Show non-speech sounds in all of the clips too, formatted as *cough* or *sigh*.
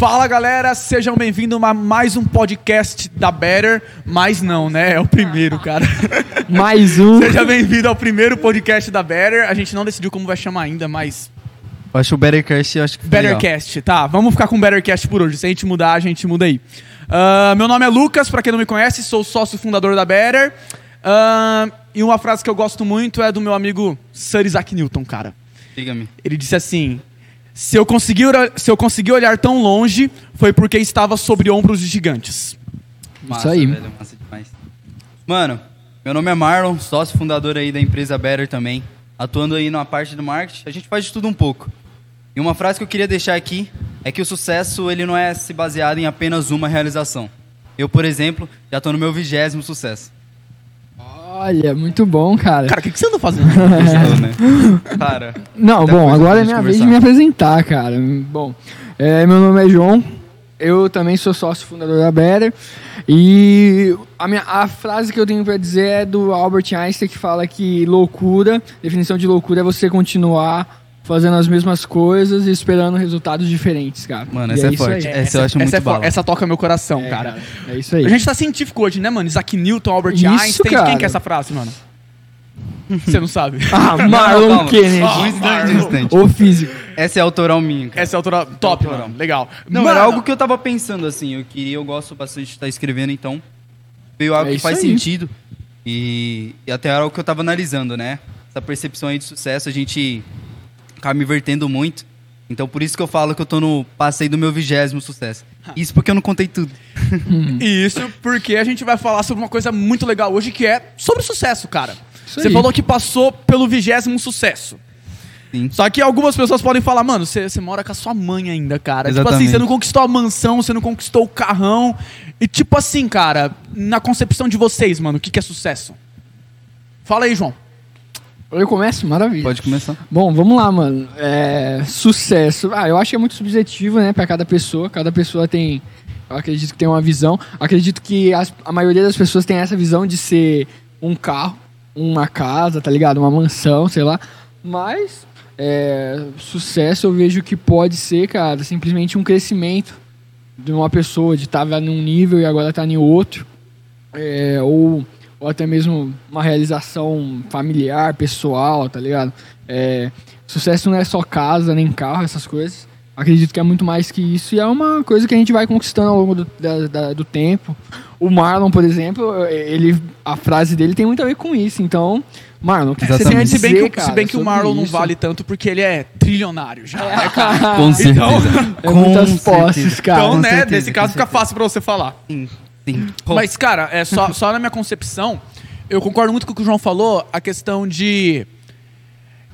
Fala galera, sejam bem-vindos a mais um podcast da Better. Mais não, né? É o primeiro, cara. *laughs* Mais um. Seja bem-vindo ao primeiro podcast da Better. A gente não decidiu como vai chamar ainda, mas. Eu acho o Bettercast, eu acho que. Bettercast, tá? Vamos ficar com o Bettercast por hoje. Se a gente mudar, a gente muda aí. Ah, meu nome é Lucas, pra quem não me conhece, sou sócio fundador da Better. Ah, e uma frase que eu gosto muito é do meu amigo Sir Isaac Newton, cara. Diga-me. Ele disse assim: se eu, consegui, se eu consegui olhar tão longe, foi porque estava sobre ombros de gigantes. Massa, aí. Velho, massa demais. Mano, meu nome é Marlon, sócio fundador aí da empresa Better também. Atuando aí na parte do marketing, a gente faz de tudo um pouco. E uma frase que eu queria deixar aqui é que o sucesso ele não é se baseado em apenas uma realização. Eu, por exemplo, já estou no meu vigésimo sucesso. Olha, muito bom, cara. Cara, o que, que você anda fazendo? Né? *laughs* Cara, Não, bom, agora é minha vez de me apresentar, cara. Bom, é, meu nome é João. Eu também sou sócio fundador da Better. E a, minha, a frase que eu tenho pra dizer é do Albert Einstein, que fala que loucura, definição de loucura é você continuar fazendo as mesmas coisas e esperando resultados diferentes, cara. Mano, E essa é isso forte. aí. Essa eu acho muito essa, é fo- bala. essa toca meu coração, É, cara. É isso aí. A gente tá científico hoje, né, mano? Isaac Newton, Albert Isso, Einstein. cara. Quem que é essa frase, mano? Você não sabe. *laughs* Ah, Marlon. Kennedy. Um instante, um instante. O físico. Essa é autoral minha, cara. Essa é a altura top, Autoral. mano. Legal. Não, Mano, era algo que eu tava pensando assim. Eu queria, eu gosto bastante de estar escrevendo, então veio algo É que faz aí. sentido. E, e até era algo que eu tava analisando, né? Essa percepção aí de sucesso, a gente acaba me invertendo muito. Então por isso que eu falo que eu tô no. Passei do meu vigésimo sucesso. Isso porque eu não contei tudo. *laughs* E Isso porque a gente vai falar sobre uma coisa muito legal hoje que é sobre sucesso, cara. Isso Você aí. falou que passou pelo vigésimo sucesso. Sim. Só que algumas pessoas podem falar, mano, você você mora com a sua mãe ainda, cara. Tipo assim, Exatamente. você não conquistou a mansão, você não conquistou o carrão. E tipo assim, cara, na concepção de vocês, mano, o que, que é sucesso? Fala aí, João. Eu começo? Maravilha. Pode começar. Bom, vamos lá, mano. É, sucesso. Ah, eu acho que é muito subjetivo, né, pra cada pessoa. Cada pessoa tem. Eu acredito que tem uma visão. Acredito que as- a maioria das pessoas tem essa visão de ser um carro, uma casa, tá ligado? Uma mansão, sei lá. Mas, é, sucesso eu vejo que pode ser, cara, simplesmente um crescimento de uma pessoa, de estar num nível e agora tá em outro. É, ou, ou até mesmo uma realização familiar, pessoal, tá ligado? É, sucesso não é só casa, nem carro, essas coisas. Acredito que é muito mais que isso e é uma coisa que a gente vai conquistando ao longo do, da- da- do tempo. O Marlon, por exemplo, ele, a frase dele tem muito a ver com isso. Então, Marlon, o que você tem a Exatamente. Se bem, dizer, que, cara, se bem que o Marlon não isso? vale tanto porque ele é trilionário já, né, *laughs* cara? Com certeza. É Com muitas certeza. posses, cara. então, com né, certeza, nesse caso fica fácil pra você falar. Sim, Mas, cara, é só, só na minha concepção, eu concordo muito com o que o João falou, a questão de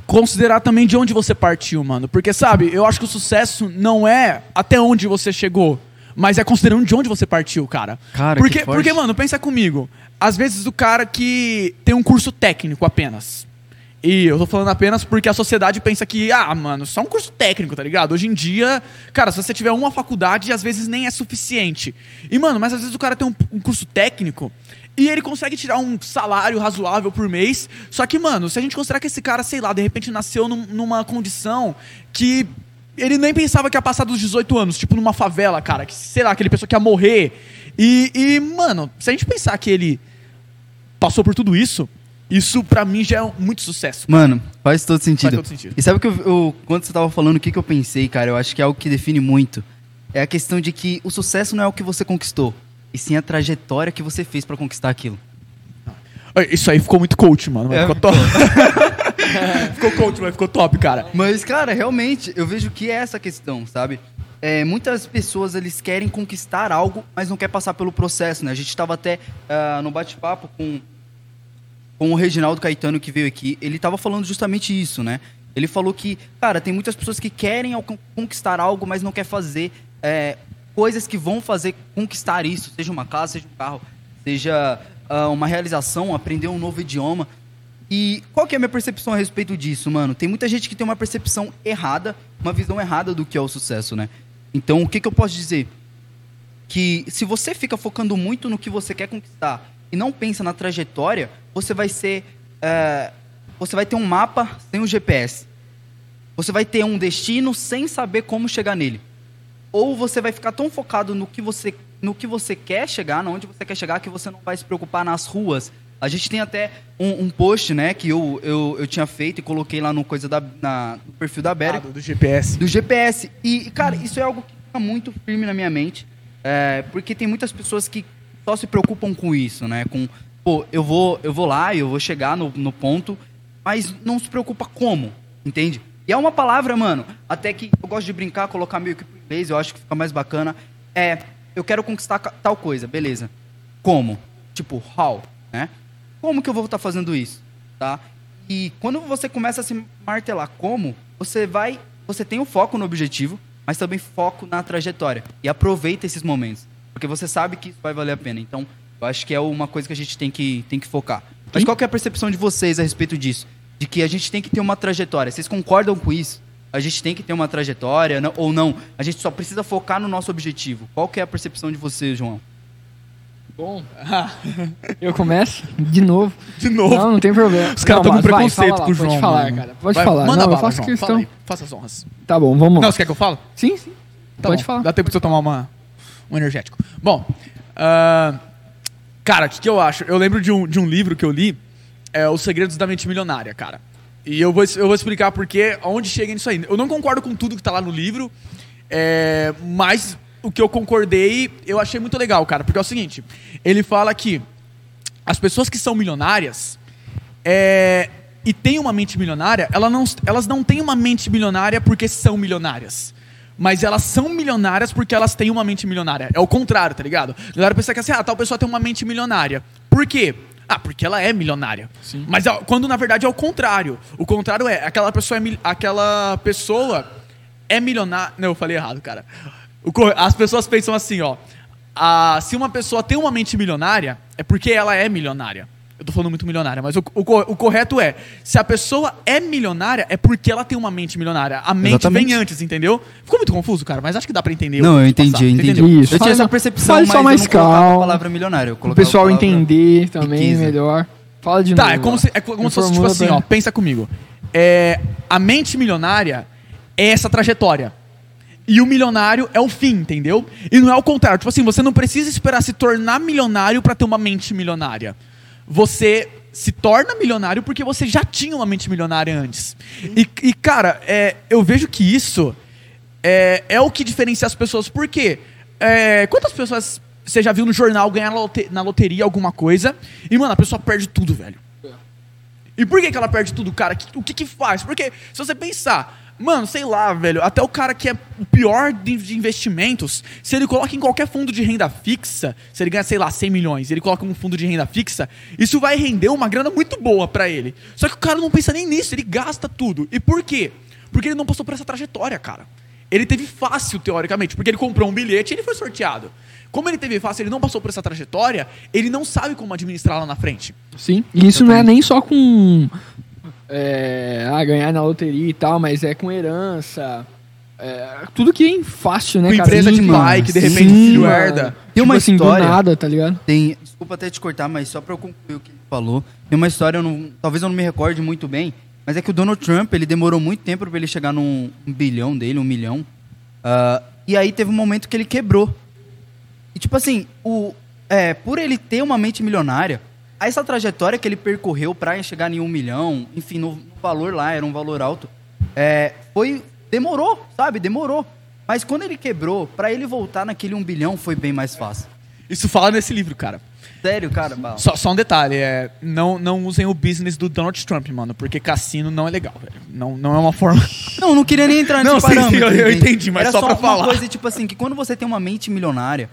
considerar também de onde você partiu, mano. Porque, sabe, eu acho que o sucesso não é até onde você chegou, mas é considerando de onde você partiu, cara. Cara, porque, que forte. porque, mano, pensa comigo. Às vezes o cara que tem um curso técnico apenas. E eu tô falando apenas porque a sociedade pensa que, ah, mano, só um curso técnico, tá ligado? Hoje em dia, cara, se você tiver uma faculdade, às vezes nem é suficiente. E, mano, mas às vezes o cara tem um, um curso técnico e ele consegue tirar um salário razoável por mês. Só que, mano, se a gente considerar que esse cara, sei lá, de repente nasceu num- numa condição que ele nem pensava que ia passar dos 18 anos, tipo numa favela, cara, que, sei lá, aquele pessoa que ia morrer. E, e, mano, se a gente pensar que ele passou por tudo isso, isso pra mim já é muito sucesso. Mano, faz todo sentido. Faz todo sentido. E sabe o que eu, eu- quando você tava falando o que, que eu pensei, cara? Eu acho que é algo que define muito. É a questão de que o sucesso não é o que você conquistou, e sim a trajetória que você fez pra conquistar aquilo. Isso aí ficou muito coach, mano. É, ficou top. *laughs* ficou coach, mas ficou top, cara. Mas, cara, realmente, eu vejo que é essa questão, sabe? É, muitas pessoas, eles querem conquistar algo, mas não quer passar pelo processo, né? A gente tava até ah, no bate-papo com, com o Reginaldo Caetano, que veio aqui. Ele tava falando justamente isso, né? Ele falou que, cara, tem muitas pessoas que querem conquistar algo, mas não quer fazer é, coisas que vão fazer conquistar isso. Seja uma casa, seja um carro, seja ah, uma realização, aprender um novo idioma. E qual que é a minha percepção a respeito disso, mano? Tem muita gente que tem uma percepção errada, uma visão errada do que é o sucesso, né? Então, o que, que eu posso dizer? Que se você fica focando muito no que você quer conquistar e não pensa na trajetória, você vai ser. é, você vai ter um mapa sem o GPS. Você vai ter um destino sem saber como chegar nele. ou você vai ficar tão focado no que você, no que você quer chegar, na onde você quer chegar, que você não vai se preocupar nas ruas. A gente tem até um, um post, né, que eu, eu, eu tinha feito e coloquei lá no coisa da, na, no perfil da Bera, Ah, do, do GPS. do GPS. E, cara, isso é algo que fica muito firme na minha mente, é, porque tem muitas pessoas que só se preocupam com isso, né? Com, pô, eu vou, eu vou lá, eu vou chegar no, no ponto, mas não se preocupa como, entende? E é uma palavra, mano, até que eu gosto de brincar, colocar meio que pro inglês, eu acho que fica mais bacana. É, eu quero conquistar tal coisa, beleza. Como? Tipo, how, né? Como que eu vou estar fazendo isso, tá? E quando você começa a se martelar como, você vai, você tem o foco no objetivo, mas também foco na trajetória e aproveita esses momentos, porque você sabe que isso vai valer a pena. Então, eu acho que é uma coisa que a gente tem que, tem que focar. Mas qual que é a percepção de vocês a respeito disso? De que a gente tem que ter uma trajetória. Vocês concordam com isso? A gente tem que ter uma trajetória não- ou não? A gente só precisa focar no nosso objetivo. Qual que é a percepção de vocês, João? Bom, *laughs* eu começo de novo. De novo. Não, não tem problema. Os caras Não, estão com vai, preconceito com o João. Pode falar, mano. cara. Pode Vai, falar. Manda não, eu bala, faço João. questão. Aí, faça as honras. Tá bom, vamos Não, lá. você quer que eu fale? Sim, sim. Tá Pode bom. falar. Dá tempo de eu tomar uma, um energético. Bom, ah, cara, o que, que eu acho? Eu lembro de um, de um livro que eu li, é Os Segredos da Mente Milionária, cara. E eu vou, eu vou explicar porque, aonde chega nisso aí. Eu não concordo com tudo que tá lá no livro, é, mas o que eu concordei, eu achei muito legal, cara. Porque é o seguinte, ele fala que as pessoas que são milionárias é, e têm uma mente milionária, ela não, elas não têm uma mente milionária porque são milionárias. Mas elas são milionárias porque elas têm uma mente milionária. É o contrário, tá ligado? A galera pensa que assim, ah, tal pessoa tem uma mente milionária. Por quê? Ah, porque ela é milionária. Mas é- quando na verdade é o contrário. O contrário é, aquela pessoa é, mil- aquela pessoa é milionária. Não, eu falei errado, cara. As pessoas pensam assim, ó. ah, se uma pessoa tem uma mente milionária, é porque ela é milionária. Eu tô falando muito milionária, mas o, o o correto é: se a pessoa é milionária, é porque ela tem uma mente milionária. A mente Exatamente. vem antes, entendeu? Ficou muito confuso, cara, mas acho que dá pra entender. Não, eu entendi, passar, eu entendi. entendeu? Isso, Eu tinha essa percepção, fale mas só mais não colocava calmo. a palavra milionário. Eu O pessoal palavra entender também riqueza. melhor. Fala de Tá, novo. é como se, é como se fosse tipo assim, ó, pensa comigo. É, a mente milionária é essa trajetória. E o milionário é o fim, entendeu? E não é o contrário. Tipo assim, você não precisa esperar se tornar milionário pra ter uma mente milionária. Você se torna milionário porque você já tinha uma mente milionária antes. E, e, cara, é, eu vejo que isso é, é o que diferencia as pessoas. Por quê? É, quantas pessoas você já viu no jornal ganhar na lote- na loteria alguma coisa e, mano, a pessoa perde tudo, velho? E por que, que ela perde tudo, cara? Que- O que que faz? Porque se você pensar, mano, sei lá, velho, até o cara que é o pior de, investimentos, se ele coloca em qualquer fundo de renda fixa, se ele ganha, sei lá, 100 milhões, ele coloca um fundo de renda fixa, isso vai render uma grana muito boa pra ele. Só que o cara não pensa nem nisso, ele gasta tudo. E por quê? Porque ele não passou por essa trajetória, cara. Ele teve fácil, teoricamente, porque ele comprou um bilhete e ele foi sorteado. Como ele teve fácil, ele não passou por essa trajetória, ele não sabe como administrar lá na frente. Sim. E isso não é nem só com. É, ah, ganhar na loteria e tal, mas é com herança. É, tudo que é fácil, né, Com cara? empresa de Sim, pai, mano. que de repente Sim, o filho mano. herda. Tem Tipo uma assim, história- do nada, tá ligado? Tem, desculpa até te cortar, mas só pra eu concluir o que ele falou. Tem uma história, eu não- talvez eu não me recorde muito bem, mas é que o Donald Trump, ele demorou muito tempo pra ele chegar num um bilhão dele, um milhão. Ah, e aí teve um momento que ele quebrou. E tipo assim, o, é, por ele ter uma mente milionária, essa trajetória que ele percorreu pra chegar em um milhão, enfim, no, no valor lá, era um valor alto, é, foi. Demorou, sabe? Demorou. Mas quando ele quebrou, pra ele voltar naquele um bilhão foi bem mais fácil. Isso fala nesse livro, cara. Sério, cara? Só, só um detalhe, é, não, não usem o business do Donald Trump, mano, porque cassino não é legal, velho. Não, não é uma forma... *laughs* Não, não queria nem entrar *laughs* nesse Não, sim, parâmetro. sim, eu- eu entendi, mas Era só pra uma falar. coisa, tipo assim, que quando você tem uma mente milionária...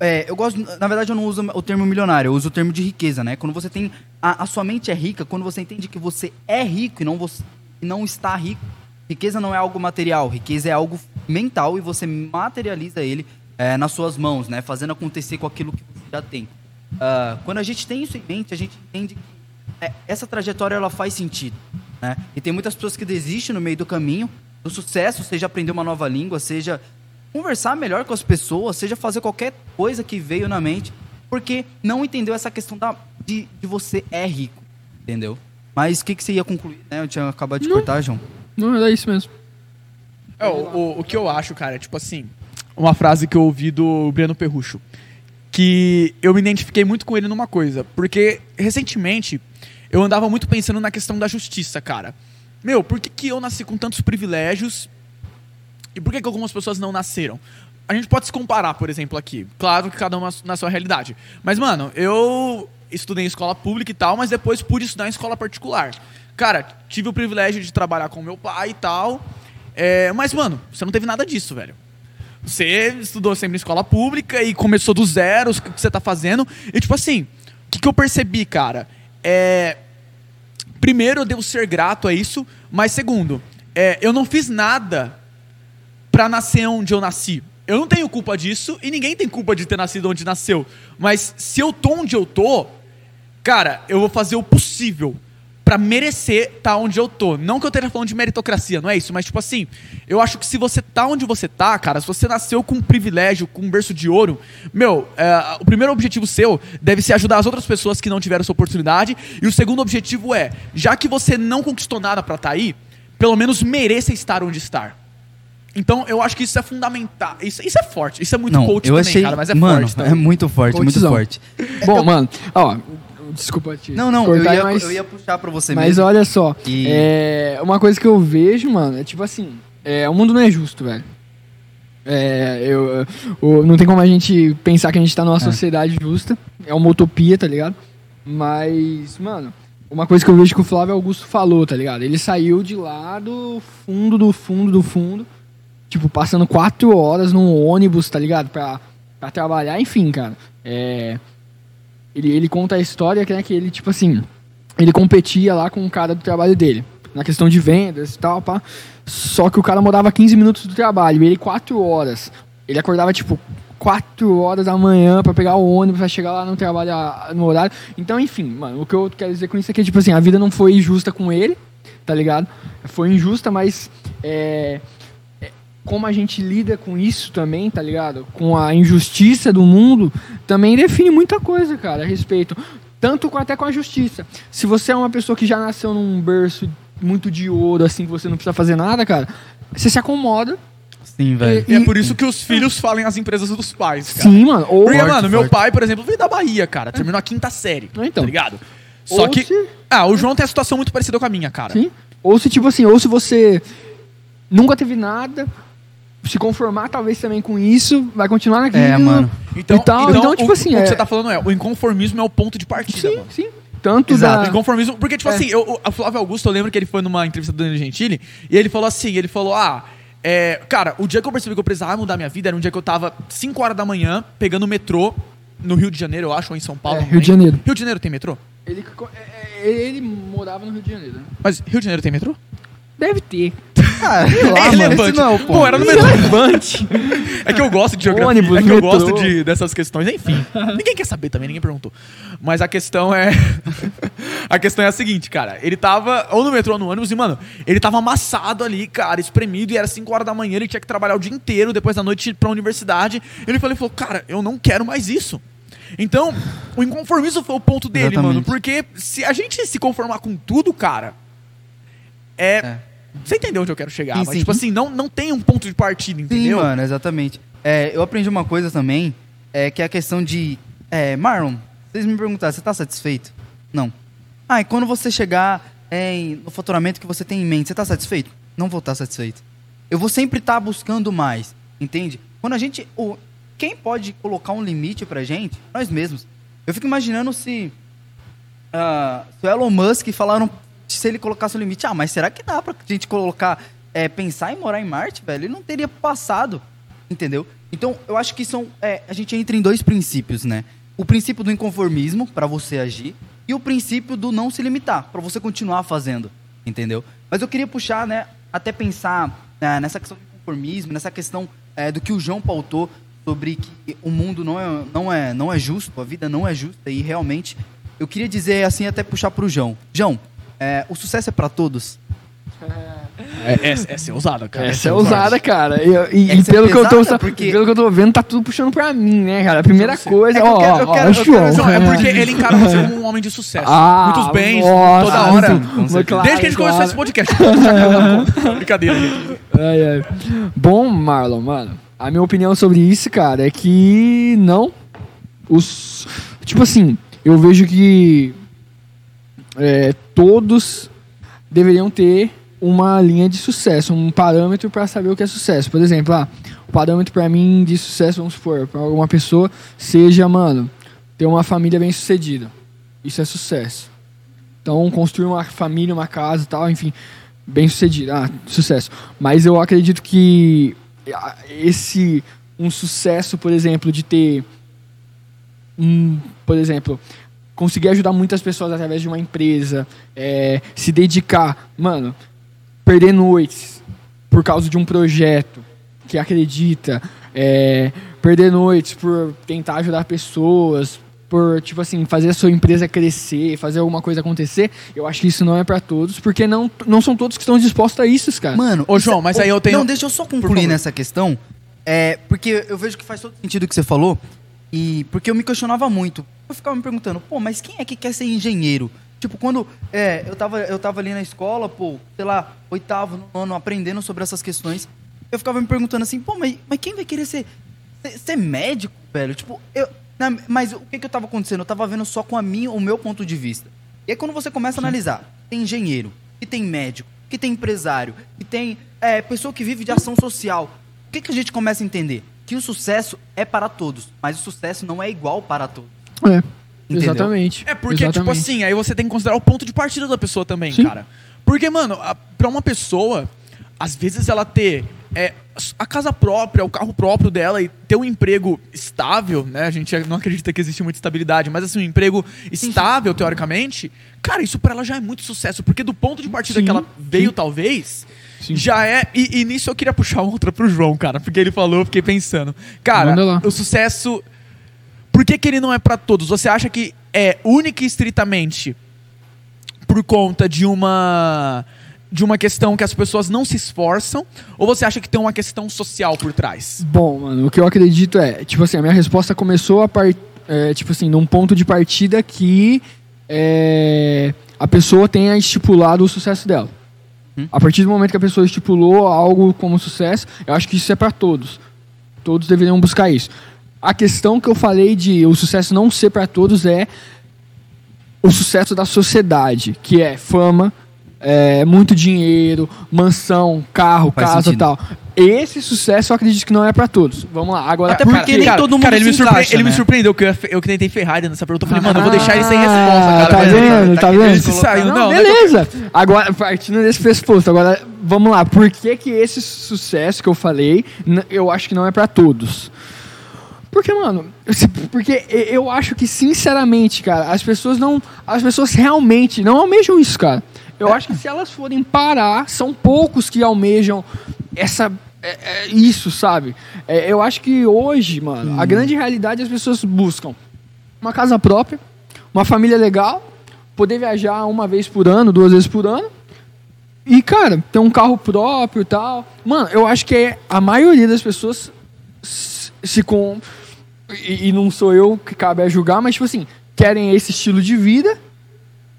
é, eu gosto... Na verdade, eu não uso o termo milionário, eu uso o termo de riqueza, né? Quando você tem... A, a sua mente é rica, quando você entende que você é rico e não, você, e não está rico. Riqueza não é algo material, riqueza é algo mental e você materializa ele é, nas suas mãos, né? Fazendo acontecer com aquilo que você já tem. Ah, quando a gente tem isso em mente, a gente entende que é, essa trajetória ela faz sentido, né? E tem muitas pessoas que desistem no meio do caminho do sucesso, seja aprender uma nova língua, seja conversar melhor com as pessoas, seja fazer qualquer coisa que veio na mente, porque não entendeu essa questão da, de, de você é rico, entendeu? Mas o que, que você ia concluir, né? Eu tinha acabado de Não. cortar, João. Não, é isso mesmo. É, o, o, o que eu acho, cara, é tipo assim, uma frase que eu ouvi do Breno Perrucho. Que eu me identifiquei muito com ele numa coisa. Porque, recentemente, eu andava muito pensando na questão da justiça, cara. Meu, por que, que eu nasci com tantos privilégios e por que, que algumas pessoas não nasceram? A gente pode se comparar, por exemplo, aqui. Claro que cada um na- sua realidade. Mas, mano, eu estudei em escola pública e tal, mas depois pude estudar em escola particular. Cara, tive o privilégio de trabalhar com meu pai e tal. É, mas, mano, você não teve nada disso, velho. Você estudou sempre em escola pública e começou do zero, o que você tá fazendo. E, tipo assim, o que, que eu percebi, cara? É. Primeiro, eu devo ser grato a isso, mas segundo, é, eu não fiz nada pra nascer onde eu nasci. Eu não tenho culpa disso e ninguém tem culpa de ter nascido onde nasceu. Mas se eu tô onde eu tô, cara, eu vou fazer o possível pra merecer estar onde eu tô. Não que eu esteja falando de meritocracia, não é isso, mas tipo assim, eu acho que se você tá onde você tá, cara, se você nasceu com um privilégio, com um berço de ouro, meu, é, o primeiro objetivo seu deve ser ajudar as outras pessoas que não tiveram essa oportunidade, e o segundo objetivo é, já que você não conquistou nada pra estar aí, pelo menos mereça estar onde estar. Então, eu acho que isso é fundamental. Isso, isso é forte. Isso é muito Não, coach eu também, achei, cara, mas é mano, forte. Tá? é muito forte, muito Coachzão. forte. *laughs* Bom, mano, ó, desculpa te Não, não, eu cortar, ia, mas, eu ia puxar pra você mas mesmo. olha só, E- é, uma coisa que eu vejo, mano, é tipo assim, é, o mundo não é justo, velho. É, eu, o- não tem como a gente pensar que a gente tá numa sociedade justa. É uma utopia, tá ligado? Mas, mano, uma coisa que eu vejo que o Flávio Augusto falou, tá ligado? Ele saiu de lá do fundo, do fundo, do fundo. Tipo, passando quatro horas num ônibus, tá ligado? Pra, pra trabalhar, enfim, cara. É, ele, ele conta a história que, né, que ele, tipo assim, ele competia lá com o cara do trabalho dele. Na questão de vendas e tal, pá. Só que o cara morava 15 minutos do trabalho, ele 4 horas. Ele acordava, tipo, 4 horas da manhã pra pegar o ônibus, pra chegar lá no trabalho no horário. Então, enfim, mano, o que eu quero dizer com isso é que, tipo assim, a vida não foi justa com ele, tá ligado? Foi injusta, mas é, como a gente lida com isso também, tá ligado? Com a injustiça do mundo, também define muita coisa, cara, a respeito. Tanto com, até com a justiça. Se você é uma pessoa que já nasceu num berço muito de ouro, assim, que você não precisa fazer nada, cara, você se acomoda. Sim, velho. E é por isso que os filhos falem as empresas dos pais, cara. Sim, mano. Ou, Porque, Forte, mano, meu pai, por exemplo, veio da Bahia, cara. Terminou a quinta série. Ah, então. Tá ligado? Só Ou que. se- Ah, o João tem a situação muito parecida com a minha, cara. Sim. Ou se, tipo assim, ou se você nunca teve nada, se conformar talvez também com isso, vai continuar naquilo. É, mano. Então, E tal, então, tipo o, assim, o é- que você tá falando é, o inconformismo é o ponto de partida, Sim, mano. sim. Tanto Exato. da... Inconformismo, porque, tipo É. assim, eu, o- a Flávio Augusto, eu lembro que ele foi numa entrevista do Danilo Gentili, e ele falou assim, ele falou, ah, é, cara, o dia que eu percebi que eu precisava mudar minha vida era um dia que eu tava 5 horas da manhã, pegando o metrô, no Rio de Janeiro, eu acho, ou em São Paulo. É, Rio de. Janeiro. Rio de Janeiro tem metrô? Ele, é, é, ele morava no Rio de Janeiro, né? Mas Rio de Janeiro tem metrô? Deve ter. Ah, é irrelevante. esse não é ponto. Pô, era no metrô. Relevante. É que eu gosto de geografia, Ônibus, é que eu metrô. gosto de, dessas questões, enfim. ninguém quer saber também, ninguém perguntou. Mas a questão é. *laughs* a questão é a seguinte, cara. Ele tava ou no metrô ou no ônibus e, mano, ele tava amassado ali, cara, espremido, e era 5 horas da manhã, ele tinha que trabalhar o dia inteiro, depois da noite ir pra universidade. Ele falou, ele falou, cara, eu não quero mais isso. Então, o inconformismo foi o ponto dele, Exatamente. mano. Porque se a gente se conformar com tudo, cara, é. É. Você entendeu onde eu quero chegar, Sim, mas, sim. tipo assim, não, não tem um ponto de partida, Sim, entendeu? mano, exatamente. É, eu aprendi uma coisa também, é que é a questão de... É, Marlon, vocês me perguntaram, você tá satisfeito? Não. Ah, e quando você chegar é, em- no faturamento que você tem em mente, você tá satisfeito? Não vou estar satisfeito. Eu vou sempre estar buscando mais, entende? Quando a gente... O, quem pode colocar um limite pra gente? Nós mesmos. Eu fico imaginando se... ah, se o Elon Musk falaram se ele colocasse um limite, ah, mas será que dá pra gente colocar, é, pensar em morar em Marte, velho? Ele não teria passado, entendeu? Então, eu acho que são, é, a gente entra em dois princípios, né? O princípio do inconformismo, pra você agir, e o princípio do não se limitar, pra você continuar fazendo, entendeu? Mas eu queria puxar, né, até pensar né, nessa questão do inconformismo, nessa questão é, do que o João pautou sobre que o mundo não é, não, é, não é justo, a vida não é justa, e realmente eu queria dizer assim, até puxar pro João. João, é, o sucesso é pra todos? É, essa, essa é ousada, cara. Essa é ousada, cara. E, e- e Essa é pelo, que eu tô, pesada, porque- pelo que eu tô vendo, tá tudo puxando pra mim, né, cara? A primeira coisa, É que eu ó, eu quero- eu é porque ele encara você como um homem de sucesso. Ah, Muitos bens, nossa, toda hora. claro, Desde que a gente começou claro. esse podcast. *laughs* Brincadeira, gente. Ai, ai. Bom, Marlon, mano. A minha opinião sobre isso, cara, é que não. Os. Tipo assim, eu vejo que é, todos deveriam ter uma linha de sucesso, um parâmetro para saber o que é sucesso. Por exemplo, ah, o parâmetro para mim de sucesso, vamos supor, para alguma pessoa, seja, mano, ter uma família bem sucedida. Isso é sucesso. Então, construir uma família, uma casa tal, enfim, bem sucedida. Ah, sucesso. Mas eu acredito que ah, esse, um sucesso, por exemplo, de ter, um, por exemplo, conseguir ajudar muitas pessoas através de uma empresa, é, se dedicar, mano, perder noites por causa de um projeto que acredita, é, perder noites por tentar ajudar pessoas, por, tipo assim, fazer a sua empresa crescer, fazer alguma coisa acontecer, eu acho que isso não é para todos, porque não, não são todos que estão dispostos a isso, cara. Mano, Ô, João, é- mas Ô, aí eu tenho- Não, deixa eu só concluir nessa questão. É, porque eu vejo que faz todo sentido o que você falou. E porque eu me questionava muito. Eu ficava me perguntando, pô, mas quem é que quer ser engenheiro? Tipo, quando é, eu, tava, eu tava ali na escola, pô, sei lá, oitavo, nono, aprendendo sobre essas questões, eu ficava me perguntando assim, pô, mas, mas quem vai querer ser, ser, ser médico, velho? Tipo, eu. na- mas o que que eu tava acontecendo? Eu tava vendo só com a minha, o meu ponto de vista. E aí quando você começa a analisar, tem engenheiro, que tem médico, que tem empresário, que tem é, pessoa que vive de ação social. O que, que a gente começa a entender? Que o sucesso é para todos, mas o sucesso não é igual para todos. É. Entendeu? Exatamente. É porque, tipo Exatamente. assim, aí você tem que considerar o ponto de partida da pessoa também, Sim. cara. Porque, mano, a, pra uma pessoa, às vezes ela ter é, a casa própria, o carro próprio dela e ter um emprego estável, né? A gente não acredita que existe muita estabilidade, mas assim, um emprego estável, teoricamente, cara, isso pra ela já é muito sucesso. Porque do ponto de partida Sim, que ela veio, sim. talvez, Sim. já é. E, e nisso eu queria puxar outra pro João, cara, porque ele falou, eu fiquei pensando. Cara, o sucesso. Por que, que ele não é pra todos? Você acha que é única e estritamente por conta de uma de uma questão que as pessoas não se esforçam ou você acha que tem uma questão social por trás? Bom, mano, o que eu acredito é, tipo assim, a minha resposta começou a par, é, tipo assim, num ponto de partida que é, a pessoa tenha estipulado o sucesso dela. Hum. A partir do momento que a pessoa estipulou algo como sucesso, eu acho que isso é pra todos. Todos deveriam buscar isso. A questão que eu falei de o sucesso não ser pra todos é o sucesso da sociedade, que é fama, é, muito dinheiro, mansão, carro, Faz casa e sentido. tal. Esse sucesso eu acredito que não é pra todos. Vamos lá, agora Até por porque quê? nem todo mundo cara, ele, se me surpre- encaixa, ele me né? surpreendeu que eu, eu que tentei ferrar ele nessa pergunta. Eu falei, mano, eu vou deixar ele sem resposta, Ah, cara. Tá Mas ele- vendo? tá Tá vendo? se saiu, Não, não, beleza. Agora, partindo desse pressuposto, agora vamos lá. Por que que esse sucesso que eu falei, eu acho que não é pra todos? Porque, mano, *laughs* porque eu acho que, sinceramente, cara, as pessoas não. As pessoas realmente não almejam isso, cara. Eu acho que se elas forem parar, são poucos que almejam essa. é- é isso, sabe? É, eu acho que hoje, mano, a grande realidade é as pessoas buscam uma casa própria, uma família legal, poder viajar uma vez por ano, duas vezes por ano. E, cara, ter um carro próprio e tal. Mano, eu acho que é a maioria das pessoas se se com. E, e não sou eu que cabe a julgar, mas, tipo assim, querem esse estilo de vida.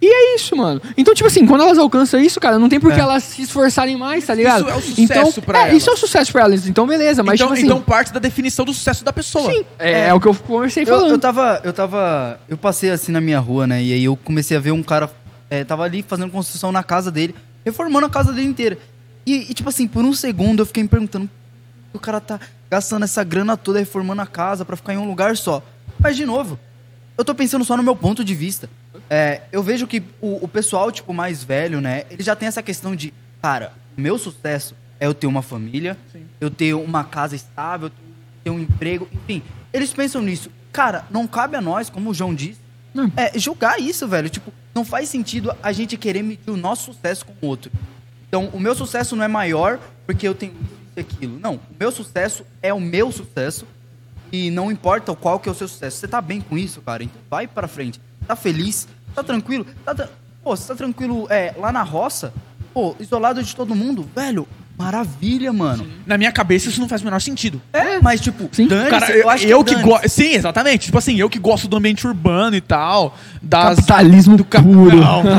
E é isso, mano. Então, tipo assim, quando elas alcançam isso, cara, não tem por que É. elas se esforçarem mais, tá ligado? Isso é o sucesso então, pra é, elas. Isso é o sucesso pra elas. Então, beleza. Mas, então, tipo assim, então parte da definição do sucesso da pessoa. sim, é, é o que eu comecei Eu, falando. eu tava. Eu tava. Eu passei assim na minha rua, né? E aí eu comecei a ver um cara. É, tava ali fazendo construção na casa dele, reformando a casa dele inteira. E, e, tipo assim, por um segundo eu fiquei me perguntando. O cara tá gastando essa grana toda reformando a casa pra ficar em um lugar só. Mas, de novo, eu tô pensando só no meu ponto de vista. É, eu vejo que o, o pessoal, tipo, mais velho, né? Ele já tem essa questão de, cara, o meu sucesso é eu ter uma família, eu ter uma casa estável, ter um emprego, enfim. Eles pensam nisso. Cara, não cabe a nós, como o João disse, Não. é, julgar isso, velho. Tipo, não faz sentido a gente querer medir o nosso sucesso com o outro. Então, o meu sucesso não é maior porque eu tenho aquilo. Não, o meu sucesso é o meu sucesso e não importa qual que é o seu sucesso. Você tá bem com isso, cara? Então vai pra frente. Tá feliz? Tá tranquilo? Tá, tra- Pô, você tá tranquilo é, lá na roça? Pô, isolado de todo mundo? Velho, maravilha, mano. Na minha cabeça isso não faz o menor sentido. É, mas tipo, Sim. Cara, eu, acho eu que dane-se. gosto. Sim, exatamente. Tipo assim, eu que gosto do ambiente urbano e tal. Das... Capitalismo do ca- puro. Não, não,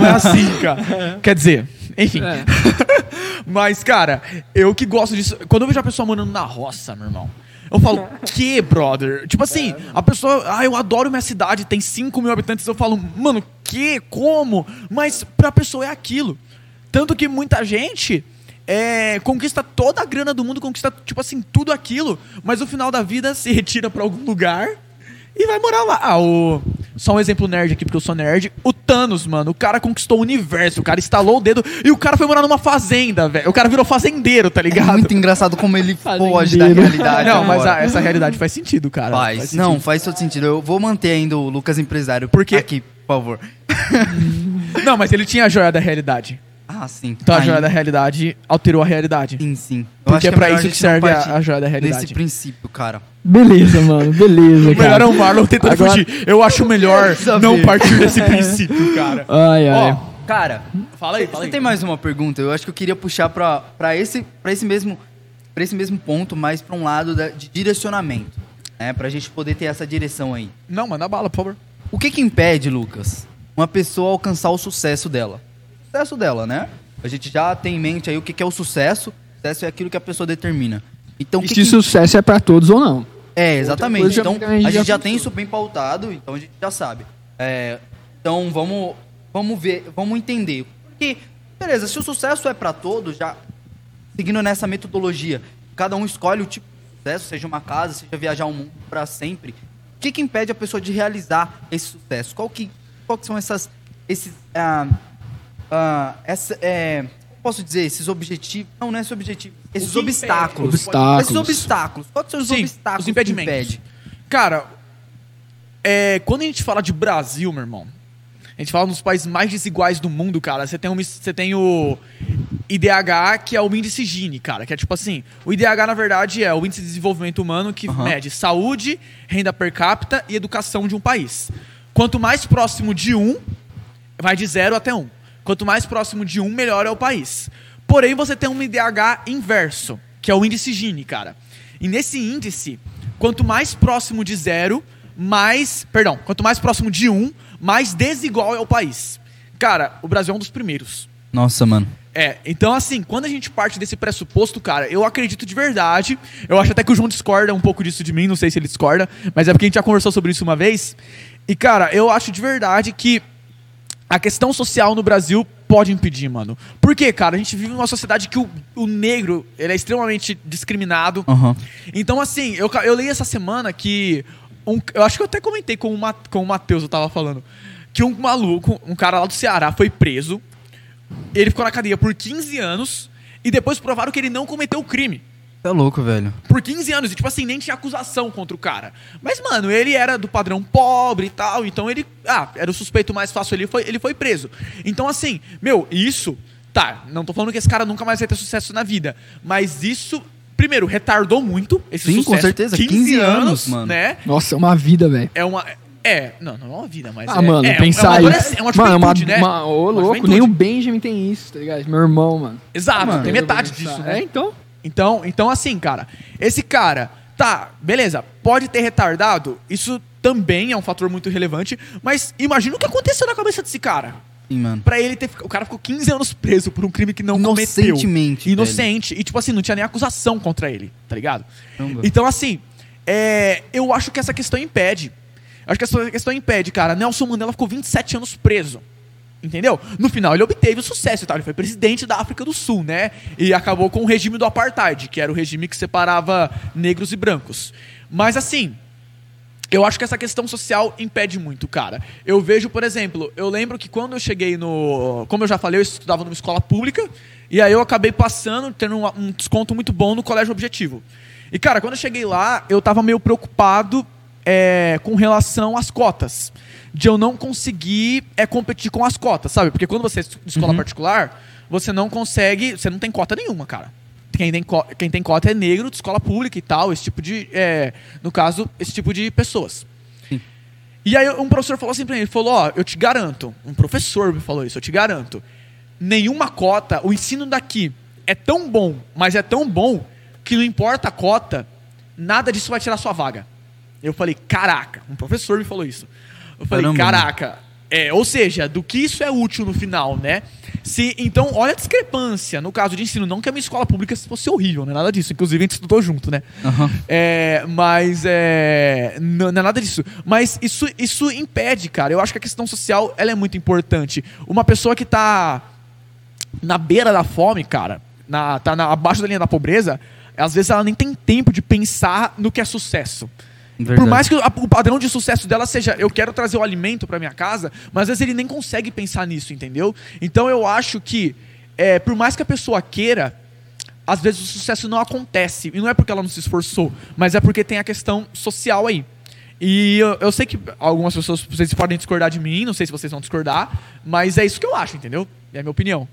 não é assim, cara. *laughs* Quer dizer, enfim. É. *laughs* Mas, cara, eu que gosto disso. Quando eu vejo a pessoa morando na roça, meu irmão. Eu falo, que, brother? Tipo assim, a pessoa, ah, eu adoro minha cidade, tem 5 mil habitantes. Eu falo, mano, que? Como? Mas pra pessoa é aquilo. Tanto que muita gente é, conquista toda a grana do mundo, conquista, tipo assim, tudo aquilo, mas no final da vida se retira pra algum lugar e vai morar lá. Ah, o... Só um exemplo nerd aqui, porque eu sou nerd. O Thanos, mano, o cara conquistou o universo, o cara instalou o dedo e o cara foi morar numa fazenda, velho. O cara virou fazendeiro, tá É ligado? muito engraçado como ele *laughs* foge da realidade. Não, mas agora. a- essa realidade faz sentido, cara. Faz. sentido. não, faz todo sentido. Eu vou manter ainda o Lucas empresário Porque- aqui, por favor. *laughs* Não, mas ele tinha a joia da realidade. Ah, sim. Então a joia da realidade alterou a realidade. Sim, sim. Eu Porque acho é que pra isso que serve a, a joia da Nesse realidade. princípio, cara. Beleza, *laughs* mano. Beleza, O melhor cara. é o Marlon tentando Agora- fugir. Eu acho melhor *laughs* não partir desse *laughs* princípio, cara. Ai, ai. Ó, Cara, fala aí, você fala aí. tem mais uma pergunta? Eu acho que eu queria puxar pra, pra, esse, pra, esse, mesmo, pra esse mesmo ponto, mais pra um lado da- de direcionamento. Né? Pra gente poder ter essa direção aí. Não, manda bala, por favor. O que que impede, Lucas, uma pessoa alcançar o sucesso dela? Sucesso dela, né? A gente já tem em mente aí o que que é o sucesso. Sucesso é aquilo que a pessoa determina. Então, E que se que sucesso é pra todos ou não? É, exatamente. Então, a gente já já tem isso bem pautado, então a gente já sabe. É, então, vamos, vamos ver, vamos entender. Porque, beleza, se o sucesso é pra todos, já seguindo nessa metodologia, cada um escolhe o tipo de sucesso, seja uma casa, seja viajar o mundo pra sempre. O que que impede a pessoa de realizar esse sucesso? Qual que, qual que são essas, esses, ah, ah, essa, é, posso dizer, esses objetivos, não, não é esse objetivo, esses que obstáculos. Obstáculos. Esses obstáculos. Quais são os Sim, obstáculos os que impedimentos. impede? Cara, é, quando a gente fala de Brasil, meu irmão, a gente fala nos países mais desiguais do mundo, cara. Você tem, um, você tem o IDH, que é o índice Gini, cara. Que é tipo assim: o IDH, na verdade, é o índice de desenvolvimento humano que Aham. mede saúde, renda per capita e educação de um país. Quanto mais próximo de um, vai de zero até um. Quanto mais próximo de um, melhor é o país. Porém, você tem um IDH inverso, que é o índice Gini, cara. E nesse índice, quanto mais próximo de zero, mais. Perdão, quanto mais próximo de um, mais desigual é o país. Cara, o Brasil é um dos primeiros. Nossa, mano. É, então assim, quando a gente parte desse pressuposto, cara, eu acredito de verdade. Eu acho até que o João discorda um pouco disso de mim, não sei se ele discorda, mas é porque a gente já conversou sobre isso uma vez. E, cara, eu acho de verdade que a questão social no Brasil pode impedir, mano. Por quê, cara? A gente vive numa sociedade que o, o negro ele é extremamente discriminado. Aham. Então, assim, eu, eu li essa semana que. um- eu acho que eu até comentei com o, Ma- com o Matheus, eu tava falando. Que um maluco, um cara lá do Ceará, foi preso. Ele ficou na cadeia por 15 anos. E depois provaram que ele não cometeu o crime. É louco, velho. Por 15 anos. E, tipo assim, nem tinha acusação contra o cara. Mas, mano, ele era do padrão pobre e tal. Então ele. Ah, era o suspeito mais fácil ali. Foi, ele foi preso. Então, assim, meu, isso. Tá, não tô falando que esse cara nunca mais vai ter sucesso na vida. Mas isso. Primeiro, retardou muito esse Sim, sucesso. com certeza, 15 anos, mano. Né? Nossa, é uma vida, velho. É uma. É, não, não é uma vida, mas. Ah, é, mano, é, pensar é uma É uma mano, uma, juventude, né? uma- ô, Uma louco, juventude. nem o Benjamin tem isso, tá ligado? Meu irmão, mano. Exato, Mano, tem metade disso, É, né? então. Então, então, assim, cara, esse cara, tá, beleza, pode ter retardado, isso também é um fator muito relevante, mas imagina o que aconteceu na cabeça desse cara. Mano. Pra ele ter. O cara ficou 15 anos preso por um crime que não cometeu. Inocentemente, velho. Inocente. E, tipo assim, não tinha nem acusação contra ele, tá ligado? Então, assim, é, eu acho que essa questão impede. Acho que essa questão impede, cara. Nelson Mandela ficou 27 anos preso. Entendeu? No final ele obteve o sucesso tal. Ele foi presidente da África do Sul, né? E acabou com o regime do apartheid, que era o regime que separava negros e brancos. Mas assim, eu acho que essa questão social impede muito, cara. Eu vejo, por exemplo, eu lembro que quando eu cheguei no. Como eu já falei, eu estudava numa escola pública. E aí eu acabei passando, tendo um, um desconto muito bom no colégio objetivo. E, cara, quando eu cheguei lá, eu tava meio preocupado é, com relação às cotas. De eu não conseguir é, competir com as cotas, sabe? Porque quando você é de escola particular, você não consegue. Você não tem cota nenhuma, cara. Quem tem, quem tem cota é negro de escola pública e tal, esse tipo de. é, no caso, esse tipo de pessoas. E aí um professor falou assim pra mim, ele falou, ó, eu te garanto, um professor me falou isso, eu te garanto, nenhuma cota, o ensino daqui é tão bom, mas é tão bom, que não importa a cota, nada disso vai tirar sua vaga. Eu falei, caraca, um professor me falou isso. Eu falei, Caramba, caraca, É, ou seja, do que isso é útil no final, né? Se, então, olha a discrepância no caso de ensino. Não que a minha escola pública fosse horrível, não é nada disso. Inclusive, a gente estudou junto, né? Aham. É, mas é, não, não é nada disso. Mas isso, isso impede, cara. Eu acho que a questão social ela é muito importante. Uma pessoa que tá na beira da fome, cara, na, tá na, abaixo da linha da pobreza, às vezes ela nem tem tempo de pensar no que é sucesso. Por mais que o, padrão de sucesso dela seja eu quero trazer o alimento pra minha casa, mas às vezes ele nem consegue pensar nisso, entendeu? Então eu acho que, é, por mais que a pessoa queira, às vezes o sucesso não acontece. E não é porque ela não se esforçou, mas é porque tem a questão social aí. E eu, eu sei que algumas pessoas vocês podem discordar de mim, não sei se vocês vão discordar, mas é isso que eu acho, entendeu? É a minha opinião.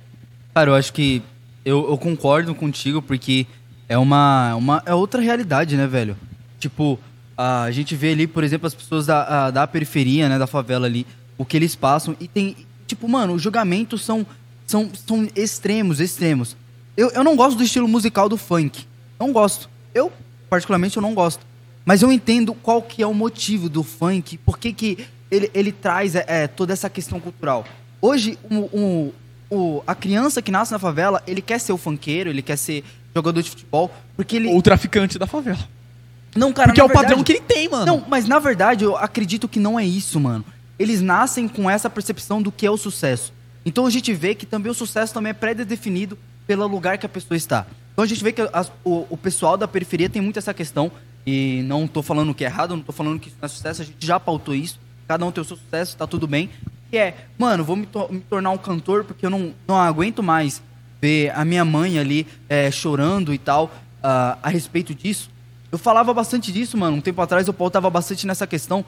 Cara, eu acho que eu, eu concordo contigo porque é uma, uma é outra realidade, né, velho? Tipo, a gente vê ali, por exemplo, as pessoas da, a- da periferia, né, da favela ali, o que eles passam e tem, tipo, mano, os julgamentos são são, são extremos, extremos. Eu, eu não gosto do estilo musical do funk. Não gosto. Eu, particularmente, eu não gosto. Mas eu entendo qual que é o motivo do funk, por que que ele, ele traz é, é, toda essa questão cultural. Hoje, o, o, o- a criança que nasce na favela, ele quer ser o funkeiro, ele quer ser jogador de futebol, porque ele... O traficante da favela. Não, cara, Porque é o padrão verdade- que ele tem, mano. Não, mas na verdade eu acredito que não é isso, mano. Eles nascem com essa percepção do que é o sucesso. Então a gente vê que também o sucesso também é pré-definido pelo lugar que a pessoa está. Então a gente vê que as- o, o pessoal da periferia tem muito essa questão. E não tô falando que é errado, não tô falando que isso não é sucesso, a gente já pautou isso. Cada um tem o seu sucesso, tá tudo bem. Que é, mano, vou me, to- me tornar um cantor porque eu não, não aguento mais ver a minha mãe ali é, chorando e tal ah, a respeito disso. Eu falava bastante disso, mano. Um tempo atrás eu pautava bastante nessa questão.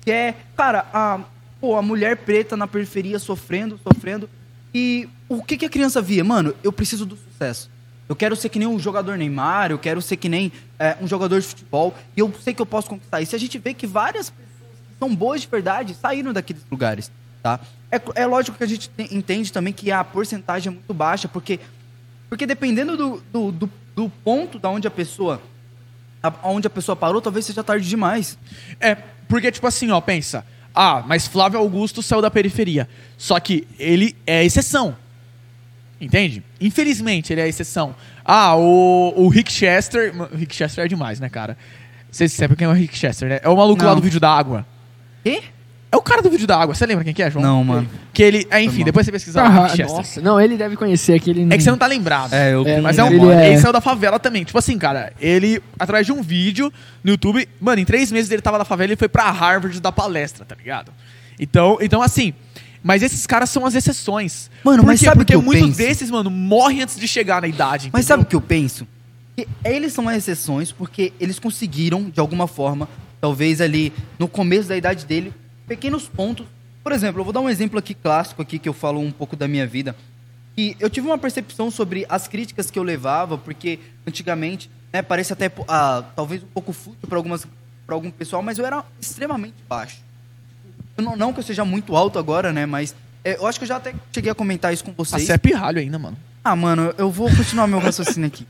Que é, cara, a, pô, a mulher preta na periferia sofrendo, sofrendo. E o que, que a criança via? Mano, eu preciso do sucesso. Eu quero ser que nem um jogador Neymar, eu quero ser que nem é, um jogador de futebol. E eu sei que eu posso conquistar. E a gente vê que várias pessoas que são boas de verdade saíram daqueles lugares, tá? É, é lógico que a gente entende também que a porcentagem é muito baixa, porque, porque dependendo do, do, do, do ponto da onde a pessoa a- aonde a pessoa parou, talvez seja tarde demais. É, porque, tipo assim, ó, pensa. Ah, mas Flávio Augusto saiu da periferia. Só que ele é exceção. Entende? Infelizmente, ele é exceção. Ah, o, o Rick Chester. O Rick Chester é demais, né, cara? Vocês sabem quem é o Rick Chester, né? É o maluco lá Não. do vídeo da água. Quê? É o cara do vídeo da água. Você lembra quem que é, João? Não, mano. Que ele. É, enfim, depois você pesquisa lá, Ah, Chester. nossa, não, ele deve conhecer aquele. É que você não tá lembrado. É, eu É, Mas é um. Ele é- Ele saiu da favela também. Tipo assim, cara, ele, através de um vídeo no YouTube, mano, em três meses ele tava na favela e foi pra Harvard dar palestra, tá ligado? Então, então assim. Mas esses caras são as exceções. Mano, Por mas quê? sabe o Porque que eu muitos penso? desses, mano, morrem antes de chegar na idade. Mas sabe o entendeu? que eu penso? Que eles são as exceções porque eles conseguiram, de alguma forma, talvez ali no começo da idade dele, pequenos pontos. Por exemplo, eu vou dar um exemplo aqui clássico aqui que eu falo um pouco da minha vida. E eu tive uma percepção sobre as críticas que eu levava, porque antigamente, né, parece até ah, talvez um pouco fútil para algumas para algum pessoal, mas eu era extremamente baixo. Não, não que eu seja muito alto agora, né, mas é, eu acho que eu já até cheguei a comentar isso com Ah, vocês. você é pirralho ainda, mano. Ah, mano, eu vou continuar meu raciocínio aqui.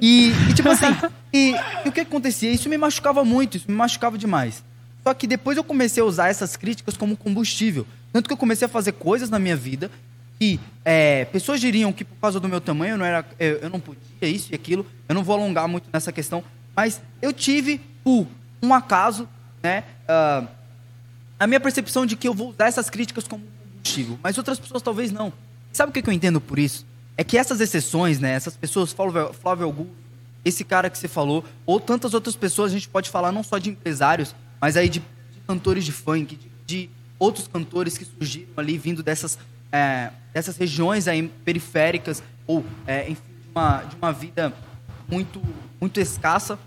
E, e, tipo assim, e, e o que acontecia? Isso me machucava muito, isso me machucava demais. Só que depois eu comecei a usar essas críticas como combustível. Tanto que eu comecei a fazer coisas na minha vida que é, pessoas diriam que por causa do meu tamanho eu não, era, eu, eu não podia isso e aquilo. Eu não vou alongar muito nessa questão. Mas eu tive, por um acaso, né, ah, a minha percepção de que eu vou usar essas críticas como combustível, mas outras pessoas talvez não. Sabe o que que eu entendo por isso? É que essas exceções, né, essas pessoas, Flávio, Flávio Augusto, esse cara que você falou, ou tantas outras pessoas, a gente pode falar não só de empresários, mas aí de, de cantores de funk, de, de outros cantores que surgiram ali vindo dessas, é, dessas regiões aí periféricas, ou, é, enfim, de uma, de uma vida muito, muito escassa,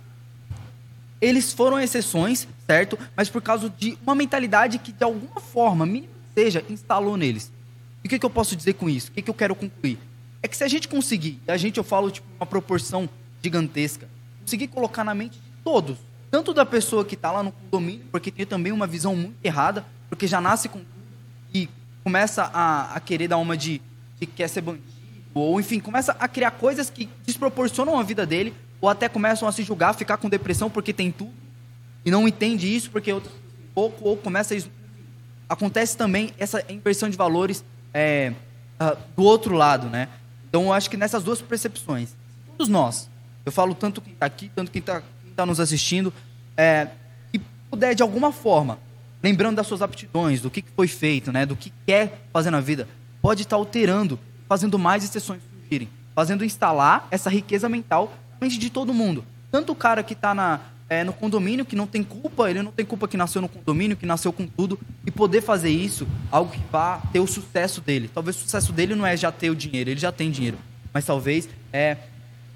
eles foram exceções, certo? Mas por causa de uma mentalidade que, de alguma forma, mínima que seja, instalou neles. E o que, que eu posso dizer com isso? O que, que eu quero concluir? É que se a gente conseguir, e a gente eu falo tipo uma proporção gigantesca, conseguir colocar na mente de todos, tanto da pessoa que está lá no condomínio, porque tem também uma visão muito errada, porque já nasce com e começa a, a querer dar uma de, de que quer ser bandido, ou enfim, começa a criar coisas que desproporcionam a vida dele, ou até começam a se julgar, ficar com depressão porque tem tudo, e não entende isso porque têm pouco, ou começa a acontece também essa inversão de valores é, ah, do outro lado, né? Então eu acho que nessas duas percepções, todos nós, eu falo tanto quem está aqui, tanto quem está tá nos assistindo, é, que puder de alguma forma, lembrando das suas aptidões, do que, foi feito, né? Do que quer fazer na vida, pode estar alterando, fazendo mais exceções surgirem, fazendo instalar essa riqueza mental na de todo mundo. Tanto o cara que está na, é, no condomínio, que não tem culpa, ele não tem culpa que nasceu no condomínio, que nasceu com tudo, e poder fazer isso, algo que vá ter o sucesso dele. Talvez o sucesso dele não é já ter o dinheiro, ele já tem dinheiro. Mas talvez é.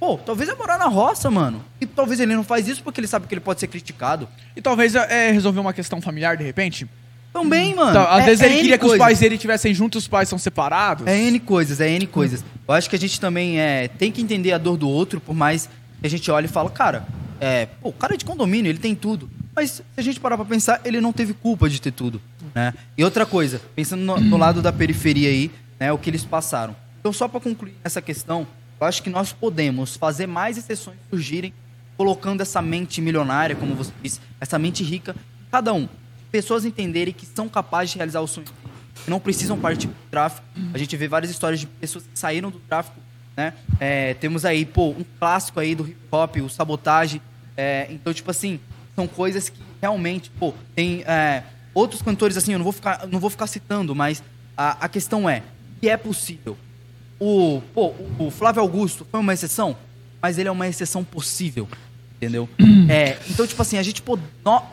Pô, talvez é morar na roça, mano. E talvez ele não faz isso porque ele sabe que ele pode ser criticado. E talvez é resolver uma questão familiar, de repente. Também, mano. Então, às É- vezes é ele queria que os pais dele estivessem juntos e os pais são separados. É N coisas, é N coisas. Eu acho que a gente também é, tem que entender a dor do outro, por mais que a gente olhe e fala, cara, é, pô, o cara é de condomínio, ele tem tudo. Mas se a gente parar pra pensar, ele não teve culpa de ter tudo. Né? E outra coisa, pensando no, no lado da periferia aí, né, o que eles passaram. Então, só pra concluir essa questão, eu acho que nós podemos fazer mais exceções surgirem, colocando essa mente milionária, como você disse, essa mente rica, cada um. Pessoas entenderem que são capazes de realizar o sonho que não precisam partir do tráfico. A gente vê várias histórias de pessoas que saíram do tráfico, né? É, temos aí, pô, um clássico aí do hip hop, o sabotagem. É, então, tipo assim, são coisas que realmente, pô, tem é, outros cantores assim, eu não vou ficar, não vou ficar citando, mas a, a questão é que é possível. O, pô, o- Flávio Augusto foi uma exceção, mas ele é uma exceção possível, entendeu? *clears throat* É, então, tipo assim, a gente pode,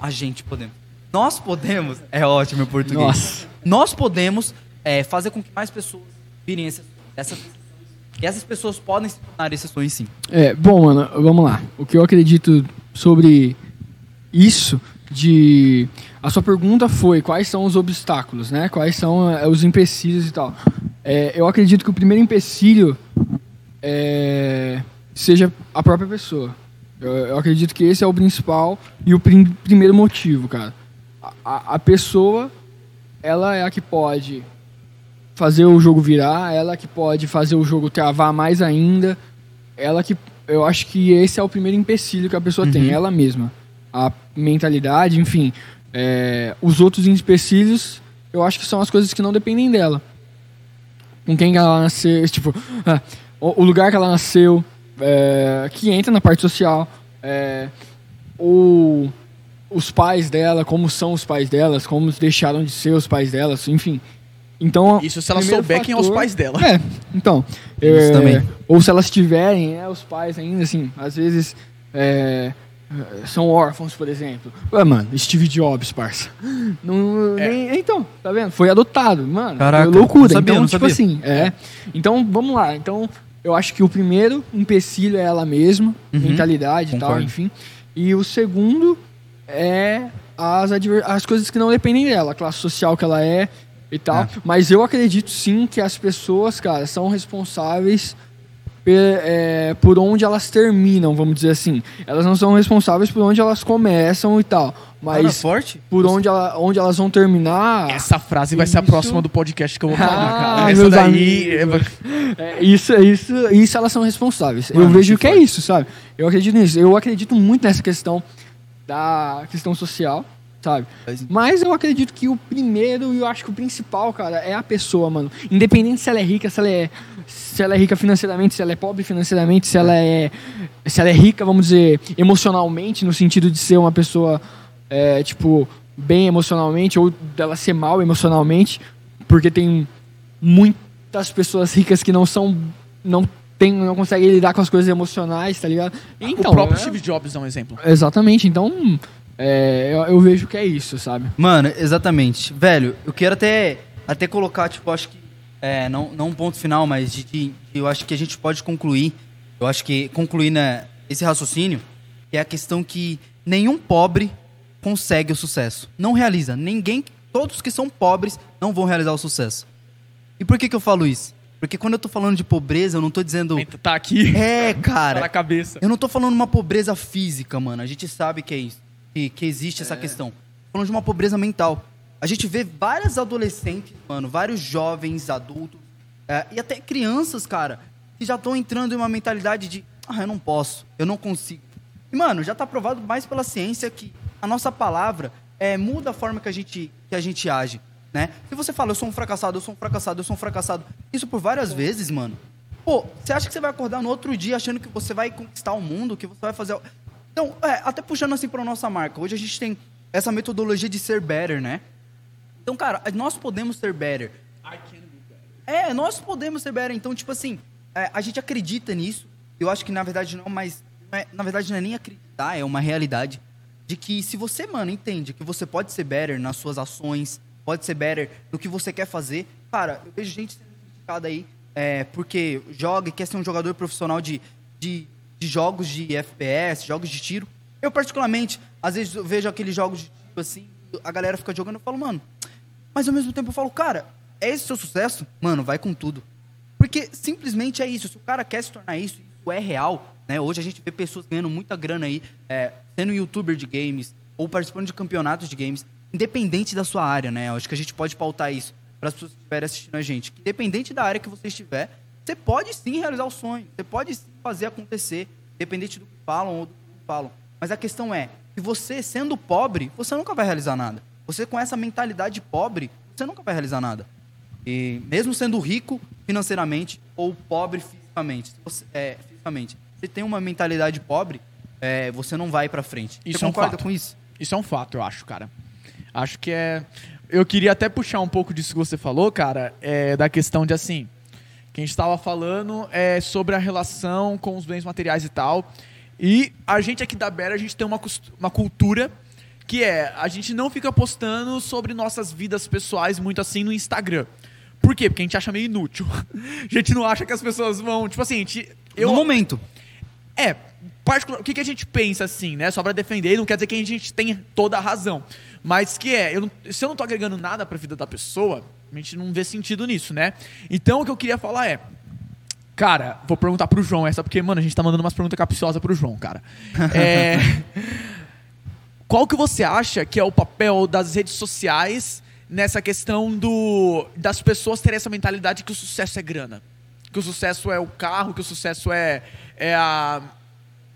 a gente podemos, nós podemos, é ótimo em português. Nossa. Nós podemos é, fazer com que mais pessoas virem essas, essas e essas pessoas podem se tornar exceções sim. É, bom, mano, vamos lá. O que eu acredito sobre isso de a sua pergunta foi quais são os obstáculos, né? Quais são eh, os empecilhos e tal. É, eu acredito que o primeiro empecilho é, seja a própria pessoa. Eu, eu acredito que esse é o principal e o prim- primeiro motivo, cara. A, a- a pessoa, ela é a que pode fazer o jogo virar, ela que pode fazer o jogo travar mais ainda, ela que eu acho que esse é o primeiro empecilho que a pessoa tem, ela mesma, a mentalidade, enfim, É, os outros empecilhos, eu acho que são as coisas que não dependem dela, com quem ela nasceu, tipo, ah, o, lugar que ela nasceu, é, que entra na parte social, é, o, os pais dela, como são os pais delas, como deixaram de ser os pais delas, enfim. Então, Isso se ela souber quem é os fator- pais dela. É, então. Isso é, também. Ou se elas tiverem, é, os pais ainda, assim, às vezes é, são órfãos, por exemplo. Ué, mano, Steve Jobs, parça. Não, É. nem- então, tá vendo? Foi adotado, mano. Caraca, loucura. sabia, então, tipo sabia. assim, é. Então, vamos lá. Então, eu acho que o primeiro empecilho é ela mesma, Uhum. mentalidade e tal, enfim. E o segundo é as, as coisas que não dependem dela, a classe social que ela é e tal. É. Mas eu acredito sim que as pessoas, cara, são responsáveis é, por onde elas terminam, vamos dizer assim. Elas não são responsáveis por onde elas começam e tal. Mas forte? por onde, ela, onde elas vão terminar. Essa frase vai ser a Isso. próxima do podcast que eu vou falar, Ah, cara. Essa daí. É, isso, isso, isso elas são responsáveis. Mano, eu vejo que que é isso, sabe? Eu acredito nisso. Eu acredito muito nessa questão da questão social, sabe? Mas eu acredito que o primeiro e eu acho que o principal, cara, é a pessoa, mano. Independente se ela é rica, se ela é se ela é rica financeiramente, se ela é pobre financeiramente, se ela é se ela é rica, vamos dizer, emocionalmente, no sentido de ser uma pessoa é, tipo bem emocionalmente ou dela ser mal emocionalmente, porque tem muitas pessoas ricas que não são não tem, não conseguem lidar com as coisas emocionais, tá ligado? o próprio é- Steve Jobs dá um exemplo. Exatamente, então é, eu, eu vejo que é isso, sabe? Mano, exatamente. Velho, eu quero até, até colocar, tipo, acho que. É, não, não um ponto final, mas de, de- eu acho que a gente pode concluir. Eu acho que concluir né, esse raciocínio é a questão que nenhum pobre consegue o sucesso. Não realiza. Ninguém. Todos que são pobres não vão realizar o sucesso. E por que, que eu falo isso? Porque quando eu tô falando de pobreza, eu não tô dizendo. Tá aqui. É, *laughs* Tá cara. na cabeça. Eu não tô falando uma pobreza física, mano. A gente sabe que é isso. Que, que existe essa questão. Tô falando de uma pobreza mental. A gente vê várias adolescentes, mano, vários jovens, adultos, é, e até crianças, cara, que já estão entrando em uma mentalidade de ah, eu não posso, eu não consigo. E, mano, já tá provado mais pela ciência que a nossa palavra é, muda a forma que a gente, que a gente age. né? Se você fala, eu sou um fracassado, eu sou um fracassado, eu sou um fracassado, isso por várias vezes, mano. Pô, você acha que você vai acordar no outro dia achando que você vai conquistar o mundo, que você vai fazer. Então, é, até puxando assim pra nossa marca. Hoje a gente tem essa metodologia de ser better, né? Então, cara, nós podemos ser better. É, nós podemos ser better. Então, tipo assim, é, a gente acredita nisso. Eu acho que na verdade não, mas não é- na verdade não é nem acreditar, é uma realidade de que se você, mano, entende que você pode ser better nas suas ações, pode ser better no que você quer fazer, cara, eu vejo gente sendo criticada aí é, porque joga e quer ser um jogador profissional de, de, de jogos de FPS, jogos de tiro. Eu, particularmente, às vezes vejo aqueles jogos de tiro assim, a galera fica jogando eu falo, mano, mas ao mesmo tempo eu falo, cara, é esse seu sucesso? Mano, vai com tudo. Porque simplesmente é isso. Se o cara quer se tornar isso, isso é real. Né? Hoje a gente vê pessoas ganhando muita grana aí, é, sendo youtuber de games, ou participando de campeonatos de games, independente da sua área, né? Eu acho que a gente pode pautar isso para as pessoas que estiverem assistindo a gente. Que independente da área que você estiver, você pode sim realizar o sonho. Você pode sim fazer acontecer, independente do que falam ou do que falam. Mas a questão é, que você sendo pobre, você nunca vai realizar nada. Você com essa mentalidade pobre, você nunca vai realizar nada. E mesmo sendo rico financeiramente ou pobre fisicamente, se você, é, fisicamente, se tem uma mentalidade pobre, é, você não vai pra frente. Isso você é um concorda fato. com isso? Isso é um fato, eu acho, cara. Acho que é. Eu queria até puxar um pouco disso que você falou, cara, é, da questão de assim. Que a gente estava falando é, sobre a relação com os bens materiais e tal. E a gente aqui da Better, a gente tem uma, uma cultura que é, a gente não fica postando sobre nossas vidas pessoais muito assim no Instagram. Por quê? Porque a gente acha meio inútil. *laughs* A gente não acha que as pessoas vão. Tipo assim, a gente. Eu, No momento. é, particular, o que, que a gente pensa assim, né? Só pra defender, não quer dizer que a gente tenha toda a razão. Mas que é, eu não- se eu não tô agregando nada pra vida da pessoa, a gente não vê sentido nisso, né? Então o que eu queria falar é. Cara, vou perguntar pro João essa, porque, mano, a gente tá mandando umas perguntas capciosas pro João, cara. *laughs* É. Qual que você acha que é o papel das redes sociais nessa questão do das pessoas terem essa mentalidade que o sucesso é grana? Que o sucesso é o carro, que o sucesso é, é a.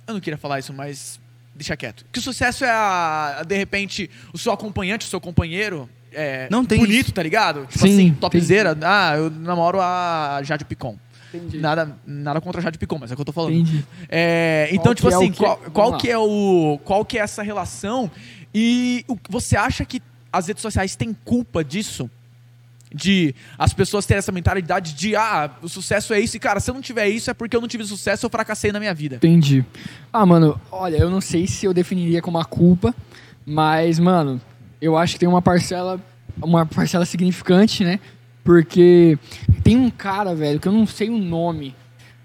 Eu não queria falar isso, mas deixa quieto. Que o sucesso é a. De repente, o seu acompanhante, o seu companheiro. É, Não tem bonito, isso. tá ligado? Tipo Sim, assim, topzera. Ah, eu namoro a Jade Picon. Entendi. Nada, nada contra a Jade Picon, mas é o que eu tô falando. Entendi. É, então, Qual tipo é assim, qual, qual que é o. Qual que é essa relação? E o- você acha que as redes sociais têm culpa disso? De as pessoas terem essa mentalidade de ah, o sucesso é isso, e cara, se eu não tiver isso é porque eu não tive sucesso, eu fracassei na minha vida. Entendi. Ah, mano, olha, eu não sei se eu definiria como uma culpa, mas, mano, eu acho que tem uma parcela, uma parcela significante, né? Porque tem um cara, velho, que eu não sei o nome,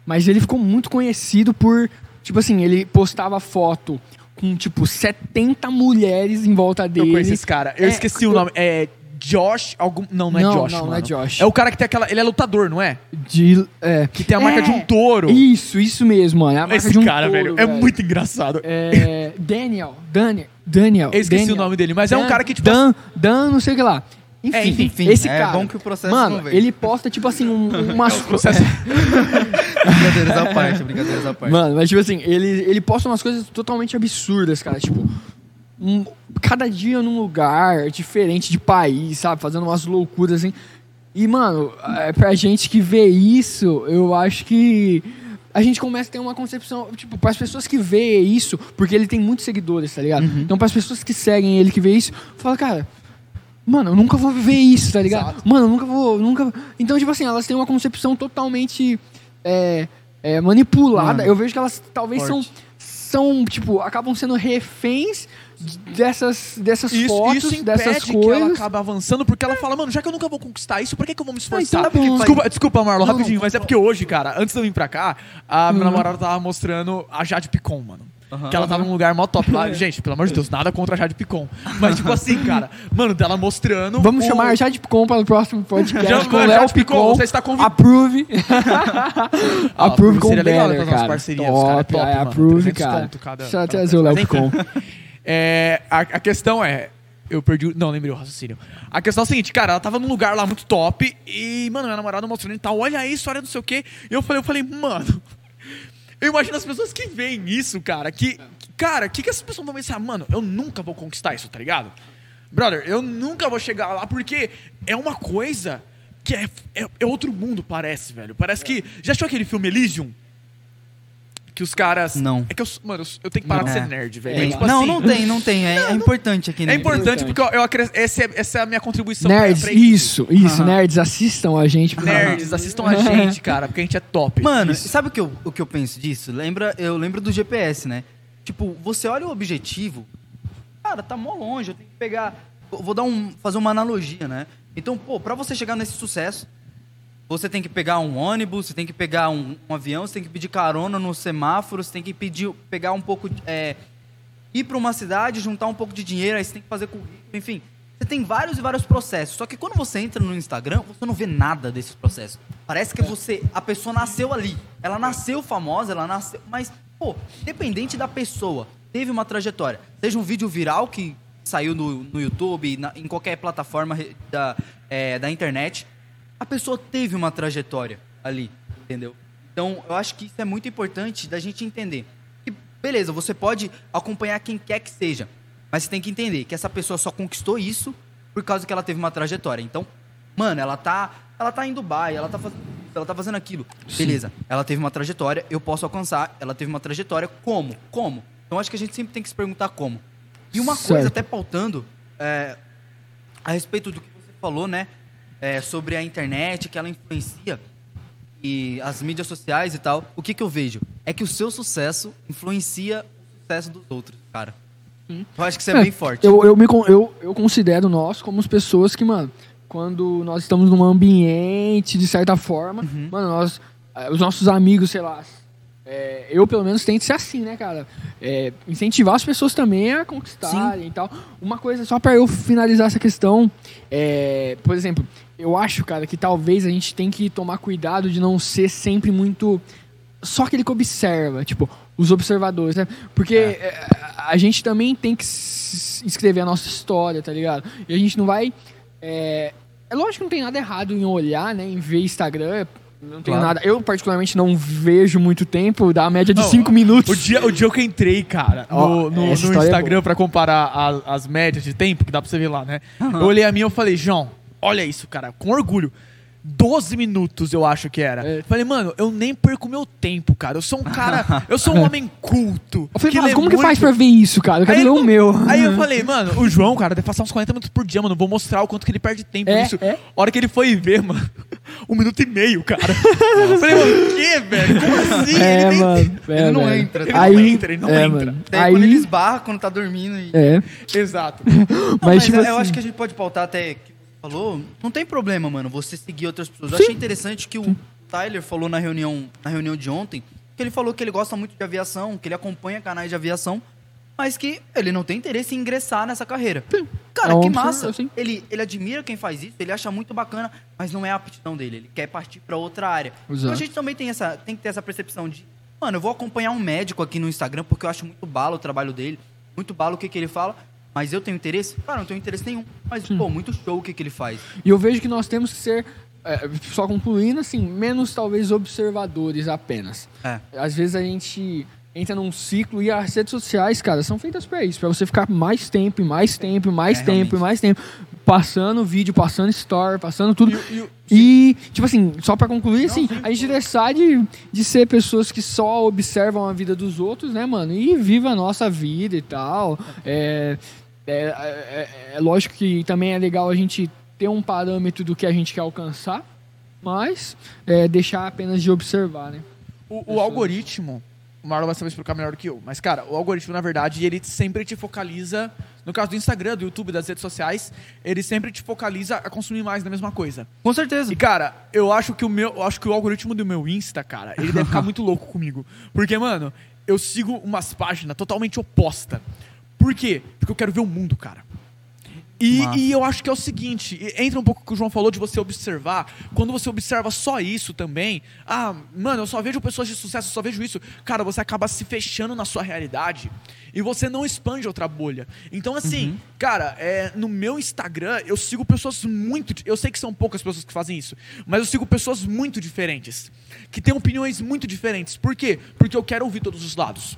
mas ele ficou muito conhecido por, tipo assim, ele postava foto com, tipo, 70 mulheres em volta dele. Eu conheço esse cara. Eu É, esqueci o eu- nome. É Josh. Algum... Não, não é Não, Josh. não, não é Josh. É o cara que tem aquela. Ele é lutador, não é? De, é, Que tem a marca É, de um touro. Isso, isso mesmo, mano. É a marca Esse de um cara, touro, velho, é muito engraçado. É, Daniel, Daniel, Daniel. Eu esqueci Daniel. o nome dele, mas é um Dan- cara que, tipo, Dan, Dan, não sei o que lá. Enfim, É, enfim, enfim, esse é cara. bom que o processo Mano, ele posta, tipo assim, um, *laughs* umas processo- *laughs* Brincadeiras à parte, brincadeiras à parte. Mano, mas tipo assim, ele, ele posta umas coisas totalmente absurdas, cara. Tipo, um- cada dia num lugar diferente de país, sabe? Fazendo umas loucuras assim. E, mano, é, pra gente que vê isso, eu acho que a gente começa a ter uma concepção, tipo, para as pessoas que vê isso, porque ele tem muitos seguidores, tá ligado? Uhum. Então, para as pessoas que seguem ele, que vê isso, fala, cara, mano, eu nunca vou viver isso, tá ligado? Exato. Mano, eu nunca vou, nunca. Então, tipo assim, elas têm uma concepção totalmente é, é, manipulada. Mano. Eu vejo que elas talvez Forte. são, tipo, acabam sendo reféns dessas, dessas Isso, fotos, isso impede dessas que ela coisas. acaba avançando, porque ela fala, mano, já que eu nunca vou conquistar isso, por que, que eu vou me esforçar? então tá desculpa, desculpa, Marlon, Não, rapidinho, não, mas é porque hoje, cara, antes de eu vir pra cá, a minha Uhum. namorada tava mostrando a Jade Picon, mano. Aham. Que ela tava num lugar mó top lá. *laughs* Gente, pelo amor de Deus, nada contra a Jade Picon. Mas, tipo assim, cara, mano, dela mostrando. Vamos o- chamar a Jade Picon para o próximo podcast Já- com Jade Léo Picon, Picon. você está convidado. Approve. *laughs* Approve com seria legal banner, cara. parcerias. os cara é Top, top, é, mano. approve, 300 cara. conto cada- Deixa eu trazer o Léo. Picon. *laughs* É, a, a questão é. Eu perdi. o- Não, lembrei o raciocínio. A questão é a seguinte, cara, ela tava num lugar lá muito top e, mano, minha namorada mostrando e tal, olha isso, olha não sei o quê. E eu falei, eu falei, mano. Eu imagino as pessoas que veem isso, cara, que. que- cara, o que, que essas pessoas vão pensar? Mano, eu nunca vou conquistar isso, tá ligado? Brother, eu nunca vou chegar lá porque é uma coisa que é, é, é outro mundo, parece, velho. Parece que. Já achou aquele filme Elysium? Que os caras. Não. É que eu. Mano, eu, tenho que parar de É. ser nerd, velho. É, É, tipo não, assim, não tem, não tem. É, é importante aqui, né? É importante porque eu, eu acres- essa, é, essa é a minha contribuição. pra- Nerds, pra isso, isso, nerds, assistam a gente. Nerds, assistam a gente, cara, porque a gente é top. Mano, Isso. sabe o que, eu, o que eu penso disso? Lembra, eu lembro do GPS, né? Tipo, você olha o objetivo, cara, tá mó longe, eu tenho que pegar. Vou dar um. fazer uma analogia, né? Então, pô, pra você chegar nesse sucesso, você tem que pegar um ônibus, você tem que pegar um, um avião, você tem que pedir carona no semáforo, você tem que pedir, pegar um pouco. É, ir pra uma cidade, juntar um pouco de dinheiro, aí você tem que fazer currículo, enfim. Você tem vários e vários processos. Só que quando você entra no Instagram, você não vê nada desses processos. Parece que você. A pessoa nasceu ali. Ela nasceu famosa, ela nasceu. Mas, pô, independente da pessoa, teve uma trajetória. Seja um vídeo viral que saiu no, no YouTube, na- em qualquer plataforma da, é, da internet. Pessoa teve uma trajetória ali, entendeu? Então, eu acho que isso é muito importante da gente entender. Que, beleza, você pode acompanhar quem quer que seja, mas você tem que entender que essa pessoa só conquistou isso por causa que ela teve uma trajetória. Então, mano, ela tá, ela tá em Dubai, ela tá fazendo, ela tá fazendo aquilo. Beleza, ela teve uma trajetória, eu posso alcançar, ela teve uma trajetória, como? Como? Então, acho que a gente sempre tem que se perguntar como. E uma coisa, Certo. até pautando, é, a respeito do que você falou, né? É, sobre a internet, que ela influencia e as mídias sociais e tal. O que, que eu vejo? É que o seu sucesso influencia o sucesso dos outros, cara. Eu acho que isso é, bem forte. Eu, eu, me, eu, eu considero nós como as pessoas que, mano, quando nós estamos num ambiente, de certa forma, Uhum. mano, nós, eh, os nossos amigos, sei lá, é, eu pelo menos tento ser assim, né, cara? É, incentivar as pessoas também a conquistarem e tal. Uma coisa, só pra eu finalizar essa questão, é, por exemplo, eu acho, cara, que talvez a gente tem que tomar cuidado de não ser sempre muito só aquele que observa, tipo, os observadores, né? Porque é, a gente também tem que escrever a nossa história, tá ligado? E a gente não vai. É, é lógico que não tem nada errado em olhar, né? Em ver Instagram. Não tem Claro. nada. Eu, particularmente, não vejo muito tempo, dá a média de Não, 5 minutos. O dia, o dia que eu entrei, cara, Ó, no, no- no é Instagram pra comparar a- as médias de tempo, que dá pra você ver lá, né? Eu olhei a minha e falei, João, olha isso, cara, com orgulho. 12 minutos, eu acho que era. É. Falei, mano, eu nem perco meu tempo, cara. Eu sou um cara. *laughs* eu sou um homem culto. Eu falei, que mas como que muito." faz pra ver isso, cara? Eu quero Aí ver ele- o meu. Aí eu falei, mano, o João, cara, deve passar uns 40 minutos por dia, mano. Vou mostrar o quanto que ele perde tempo É, nisso. é. A hora que ele foi ver, mano, *laughs* um minuto e meio, cara. Eu falei, mano, o quê, velho? Como *laughs* assim? É, Ele nem- mano. é, ele não velho. entra, ele não Aí, entra, ele não é, entra. mano. Daí Aí, quando ele esbarra, quando tá dormindo. E... é. Exato. Não, mas, mas tipo eu assim, acho que a gente pode pautar até que falou. Não tem problema, mano, você seguir outras pessoas. Eu Sim. achei interessante que o Tyler falou na reunião, na reunião de ontem, que ele falou que ele gosta muito de aviação, que ele acompanha canais de aviação, mas que ele não tem interesse em ingressar nessa carreira. Cara, É que massa. sim. Ele, ele admira quem faz isso, ele acha muito bacana, mas não é a aptidão dele. Ele quer partir pra outra área. Então a gente também tem, essa, tem que ter essa percepção de, mano, eu vou acompanhar um médico aqui no Instagram porque eu acho muito bala o trabalho dele, muito bala o que, que ele fala, mas eu tenho interesse? Cara, não tenho interesse nenhum. Mas, pô, muito show o que, que ele faz. E eu vejo que nós temos que ser, é, só concluindo, assim, menos talvez observadores apenas. É. Às vezes a gente entra num ciclo e as redes sociais, cara, são feitas pra isso, pra você ficar mais tempo, e mais tempo, e mais É, tempo, realmente. e mais tempo, passando vídeo, passando story, passando tudo. E- e E, tipo assim, só pra concluir, assim, a gente deixar de, de ser pessoas que só observam a vida dos outros, né, mano? E viva a nossa vida e tal. É, é, é- é lógico que também é legal a gente ter um parâmetro do que a gente quer alcançar, mas é, deixar apenas de observar, né? O, o algoritmo, o Marlon vai saber explicar melhor do que eu, mas, cara, o algoritmo, na verdade, ele sempre te focaliza, no caso do Instagram, do YouTube, das redes sociais, ele sempre te focaliza a consumir mais da mesma coisa. Com certeza. E, cara, eu acho que o meu. Eu acho que o algoritmo do meu Insta, cara, ele deve ficar *laughs* muito louco comigo. Porque, mano, eu sigo umas páginas totalmente oposta. Por quê? Porque eu quero ver o mundo, cara. E, e eu acho que é o seguinte, entra um pouco o que o João falou de você observar. Quando você observa só isso também, ah, mano, eu só vejo pessoas de sucesso, eu só vejo isso. Cara, você acaba se fechando na sua realidade e você não expande outra bolha. Então, assim, cara, é, no meu Instagram eu sigo pessoas muito. Eu sei que são poucas pessoas que fazem isso, mas eu sigo pessoas muito diferentes, que têm opiniões muito diferentes. Por quê? Porque eu quero ouvir todos os lados.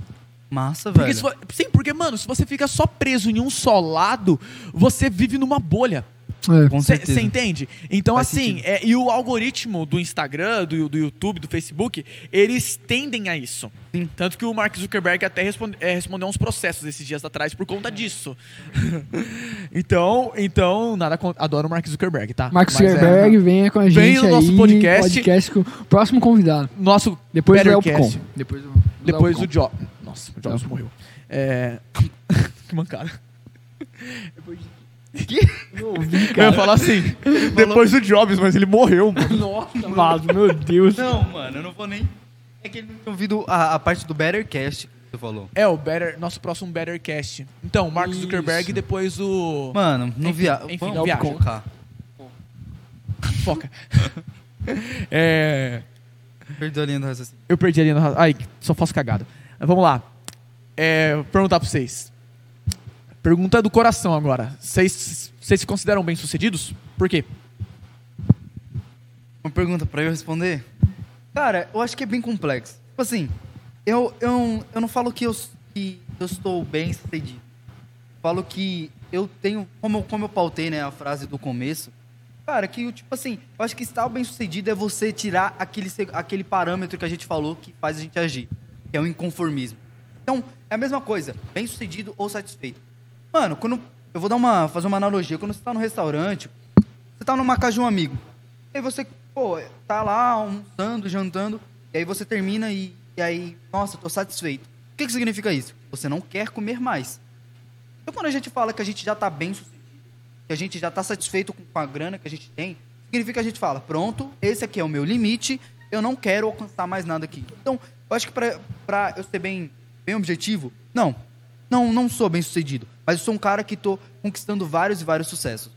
Massa, Porque velho. sim, porque, mano, se você fica só preso em um só lado, você vive numa bolha. É. Com certeza. Você entende? Então, Faz assim, é, e o algoritmo do Instagram, do, do YouTube, do Facebook, eles tendem a isso. Sim. Tanto que o Mark Zuckerberg até responde, é, respondeu uns processos esses dias atrás por conta disso. *laughs* então, então, nada contra. Adoro o Mark Zuckerberg, tá? Mas é- Zuckerberg, venha com a gente Vem no nosso aí, podcast. podcast com o próximo convidado. Nosso Depois do. Elpcom. Depois do, Depois do Job. Nossa, o Jobs morreu. É. *laughs* que mancada. *laughs* Não ouvi, Eu ia cara. falar assim, depois do Jobs, mas ele morreu, mano. Nossa, Vaso, meu Deus. Não, mano, eu não vou nem. É que ele não tinha ouvido a, a parte do Bettercast que você falou. É, o Better, nosso próximo Bettercast. Então, Mark Isso. Zuckerberg e depois o. Mano, não Enfim, via... enfim, vamos não viaja. focar. Foca. *laughs* é. Perdeu a linha do raciocínio. Eu perdi ali no. ra- Ai, só faço cagada. Vamos lá. É, vou perguntar pra vocês. Pergunta do coração agora. Vocês se consideram bem-sucedidos? Por quê? Uma pergunta pra eu responder? Cara, eu acho que é bem complexo. Tipo assim, eu, eu, eu não falo que eu, que eu estou bem sucedido. Falo que eu tenho, como, como eu pautei né, a frase do começo, cara, que tipo assim, eu acho que estar bem sucedido é você tirar aquele, aquele parâmetro que a gente falou que faz a gente agir, que é o inconformismo. Então, é a mesma coisa, bem sucedido ou satisfeito. Mano, quando. Eu vou dar uma, fazer uma analogia. Quando você tá no restaurante, você tá numa casa de um amigo. Aí você, pô, tá lá almoçando, jantando, e aí você termina e, e aí, nossa, tô satisfeito. O que, que significa isso? Você não quer comer mais. Então quando a gente fala que a gente já tá bem sucedido, que a gente já tá satisfeito com a grana que a gente tem, significa que a gente fala, pronto, esse aqui é o meu limite, eu não quero alcançar mais nada aqui. Então, eu acho que pra, pra eu ser bem, bem objetivo, não, não, não sou bem sucedido, mas eu sou um cara que tô conquistando vários e vários sucessos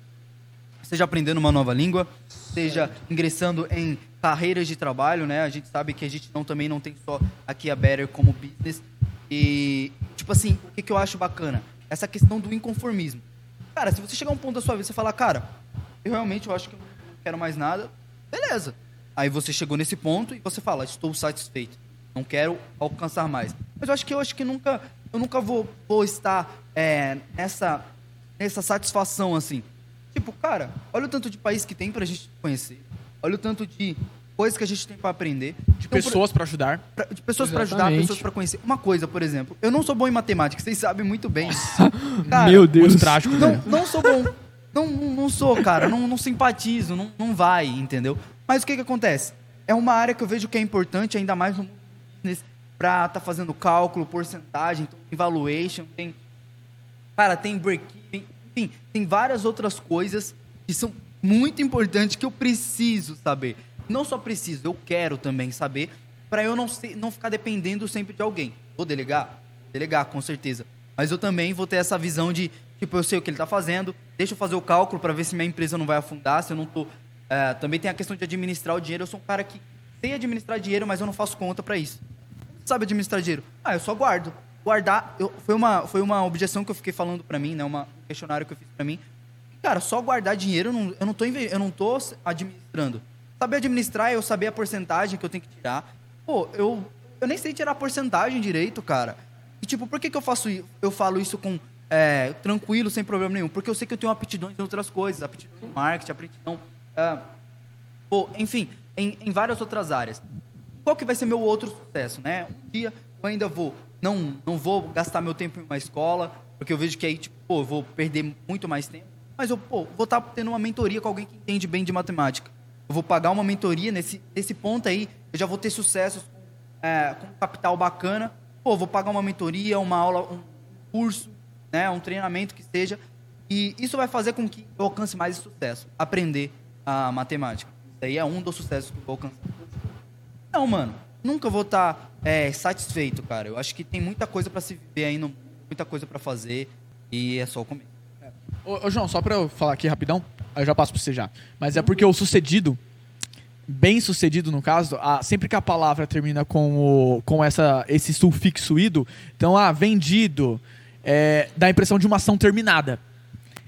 seja aprendendo uma nova língua, seja ingressando em carreiras de trabalho, né? A gente sabe que a gente não, também não tem só aqui a Better como business. E, tipo assim, o que, que eu acho bacana? Essa questão do inconformismo. Cara, se você chegar a um ponto da sua vida e você falar, cara, eu realmente eu acho que eu não quero mais nada, beleza. Aí você chegou nesse ponto e você fala, estou satisfeito, não quero alcançar mais. Mas eu acho que eu acho que nunca, eu nunca vou, vou estar é, nessa, nessa satisfação assim. Tipo, cara, olha o tanto de país que tem pra gente conhecer. Olha o tanto de coisas que a gente tem pra aprender. De Então, pessoas pra ajudar. pra- de pessoas pra ajudar, pessoas pra conhecer. Uma coisa, por exemplo, eu não sou bom em matemática, vocês sabem muito bem. *laughs* Cara, Meu Deus. Trágico, não, né? não sou bom. Não, não, não sou, cara. Não, não simpatizo, não, não vai, entendeu? Mas o que que acontece? É uma área que eu vejo que é importante, ainda mais no mundo business, pra tá fazendo cálculo, porcentagem, tem valuation, tem... Cara, tem break-even, enfim, tem várias outras coisas que são muito importantes que eu preciso saber. Não só preciso, eu quero também saber, para eu não, ser, não ficar dependendo sempre de alguém. Vou delegar? Delegar, com certeza. Mas eu também vou ter essa visão de, tipo, eu sei o que ele está fazendo, deixa eu fazer o cálculo para ver se minha empresa não vai afundar, se eu não tô... é, também tem a questão de administrar o dinheiro. Eu sou um cara que sei administrar dinheiro, mas eu não faço conta para isso. Sabe administrar dinheiro? Ah, eu só guardo. Guardar, eu- foi, uma, foi uma objeção que eu fiquei falando pra mim, né? Uma, um questionário que eu fiz pra mim. Cara, só guardar dinheiro, eu não, eu não, tô, eu não tô administrando. Saber administrar é eu saber a porcentagem que eu tenho que tirar. Pô, eu, eu nem sei tirar a porcentagem direito, cara. E tipo, por que, que eu faço? Eu falo isso com é, tranquilo, sem problema nenhum? Porque eu sei que eu tenho aptidões em outras coisas, aptidão em marketing, aptidão. ah, pô, enfim, em, em várias outras áreas. Qual que vai ser meu outro sucesso, né? Um dia eu ainda vou, não, não vou gastar meu tempo em uma escola, porque eu vejo que aí, tipo, pô, eu vou perder muito mais tempo. Mas eu, pô, vou estar tendo uma mentoria com alguém que entende bem de matemática. Eu vou pagar uma mentoria nesse, nesse ponto aí, eu já vou ter sucessos com, é, com capital bacana. Pô, vou pagar uma mentoria, uma aula, um curso, né, um treinamento que seja. E isso vai fazer com que eu alcance mais sucesso, aprender a matemática. Isso aí é um dos sucessos que eu vou alcançar. Não, mano. Nunca vou estar satisfeito, cara. Eu acho que tem muita coisa pra se viver mundo, muita coisa pra fazer. E é só o começo. Ô, ô, João, só pra eu falar aqui rapidão, aí eu já passo pra você já. Mas é porque o sucedido, bem sucedido no caso, a- sempre que a palavra termina com, o, com essa, esse sufixo ido, então, ah, vendido, é, dá a impressão de uma ação terminada.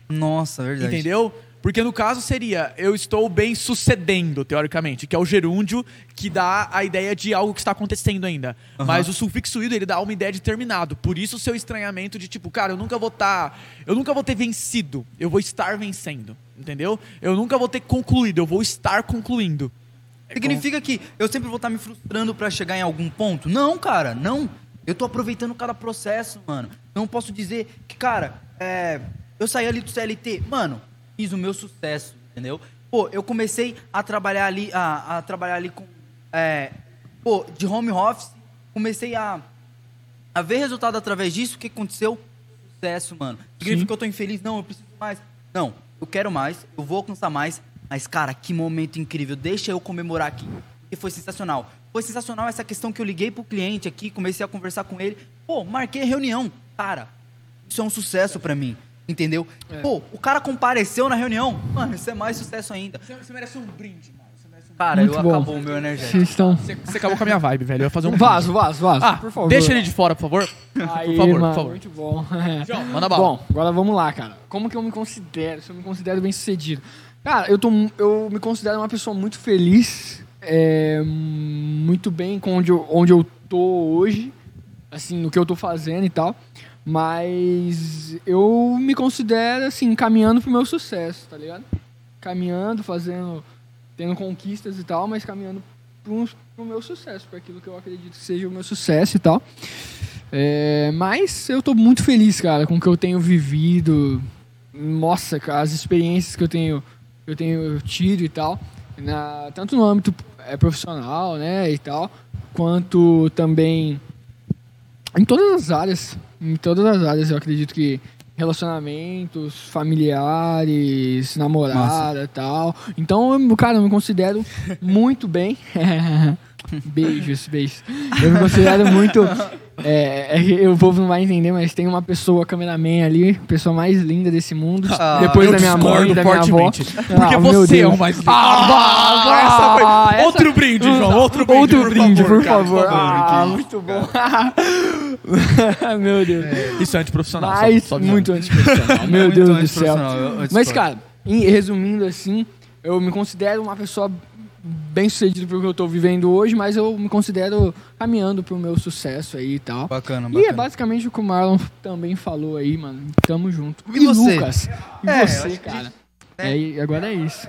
Nossa, verdade. Entendeu? Porque no caso seria, eu estou bem sucedendo, teoricamente, que é o gerúndio que dá a ideia de algo que está acontecendo ainda. Aham. Mas o sufixo ido, ele dá uma ideia de terminado. Por isso o seu estranhamento de tipo, cara, eu nunca vou estar. eu nunca vou ter vencido. Eu vou estar vencendo. Entendeu? Eu nunca vou ter concluído, eu vou estar concluindo. Significa que eu sempre vou estar me frustrando pra chegar em algum ponto? Não, cara, não. Eu tô aproveitando cada processo, mano. Não posso dizer que, cara, é, eu saí ali do CLT, mano, fiz o meu sucesso, entendeu? Pô, eu comecei a trabalhar ali, a, a trabalhar ali com, é, pô, de home office, comecei a, a ver resultado através disso. O que aconteceu? Sucesso, mano. Significa que eu tô infeliz? Não, eu preciso mais. Não, eu quero mais, eu vou alcançar mais. Mas, cara, que momento incrível. Deixa eu comemorar aqui. E foi sensacional. Foi sensacional essa questão que eu liguei pro cliente aqui, comecei a conversar com ele. Pô, marquei a reunião. Cara, isso é um sucesso pra mim. Entendeu? Pô, o cara compareceu na reunião. Mano, isso é mais sucesso ainda. Você, merece um brinde, mano. Você merece um Cara, Muito eu bom. acabou o meu energético. Estão. Você, você acabou com a minha vibe, velho. Eu ia fazer um Vaso, vaso, vaso. Ah, por favor. deixa ele de fora, por favor. Aí, por favor, mano, por favor. Muito bom. *laughs* João, manda bala. Bom, agora vamos lá, cara. Como que eu me considero? Se eu me considero bem sucedido? Cara, eu, tô, eu me considero uma pessoa muito feliz, é, muito bem com onde eu, onde eu tô hoje, assim, no que eu tô fazendo e tal. Mas eu me considero, assim, caminhando pro meu sucesso, tá ligado? Caminhando, fazendo, tendo conquistas e tal, mas caminhando pro, pro meu sucesso, para aquilo que eu acredito que seja o meu sucesso e tal. É, mas eu tô muito feliz, cara, com o que eu tenho vivido. Nossa, cara, as experiências que eu tenho, eu tenho tido e tal, na, tanto no âmbito é, profissional, né, e tal, quanto também em todas as áreas, em todas as áreas, eu acredito que relacionamentos familiares, namorada e tal. Então, eu, cara, eu me considero muito bem. *laughs* beijos, beijos. Eu me considero muito. É, é que o povo não vai entender, mas tem uma pessoa, cameraman ali, pessoa mais linda desse mundo. Ah, depois eu da minha mãe, discordo da minha avó. fortemente. Porque Ah, você é o mais lindo. Ah, Ah, ah, Outro brinde, João. Outro brinde, Outro por brinde, por favor. por favor, Ah, muito bom. *laughs* *laughs* meu Deus. Isso é antiprofissional. só- Mas só avisando. muito antiprofissional. Meu Muito Deus do céu. antiprofissional, eu- eu Mas, cara, em- resumindo assim, eu me considero uma pessoa bem sucedida pelo que eu tô vivendo hoje, mas eu me considero caminhando pro meu sucesso aí e tal. Bacana, E bacana. é basicamente o que o Marlon também falou aí, mano. Tamo junto. E você? Lucas? E É, você, cara? É, e agora é isso.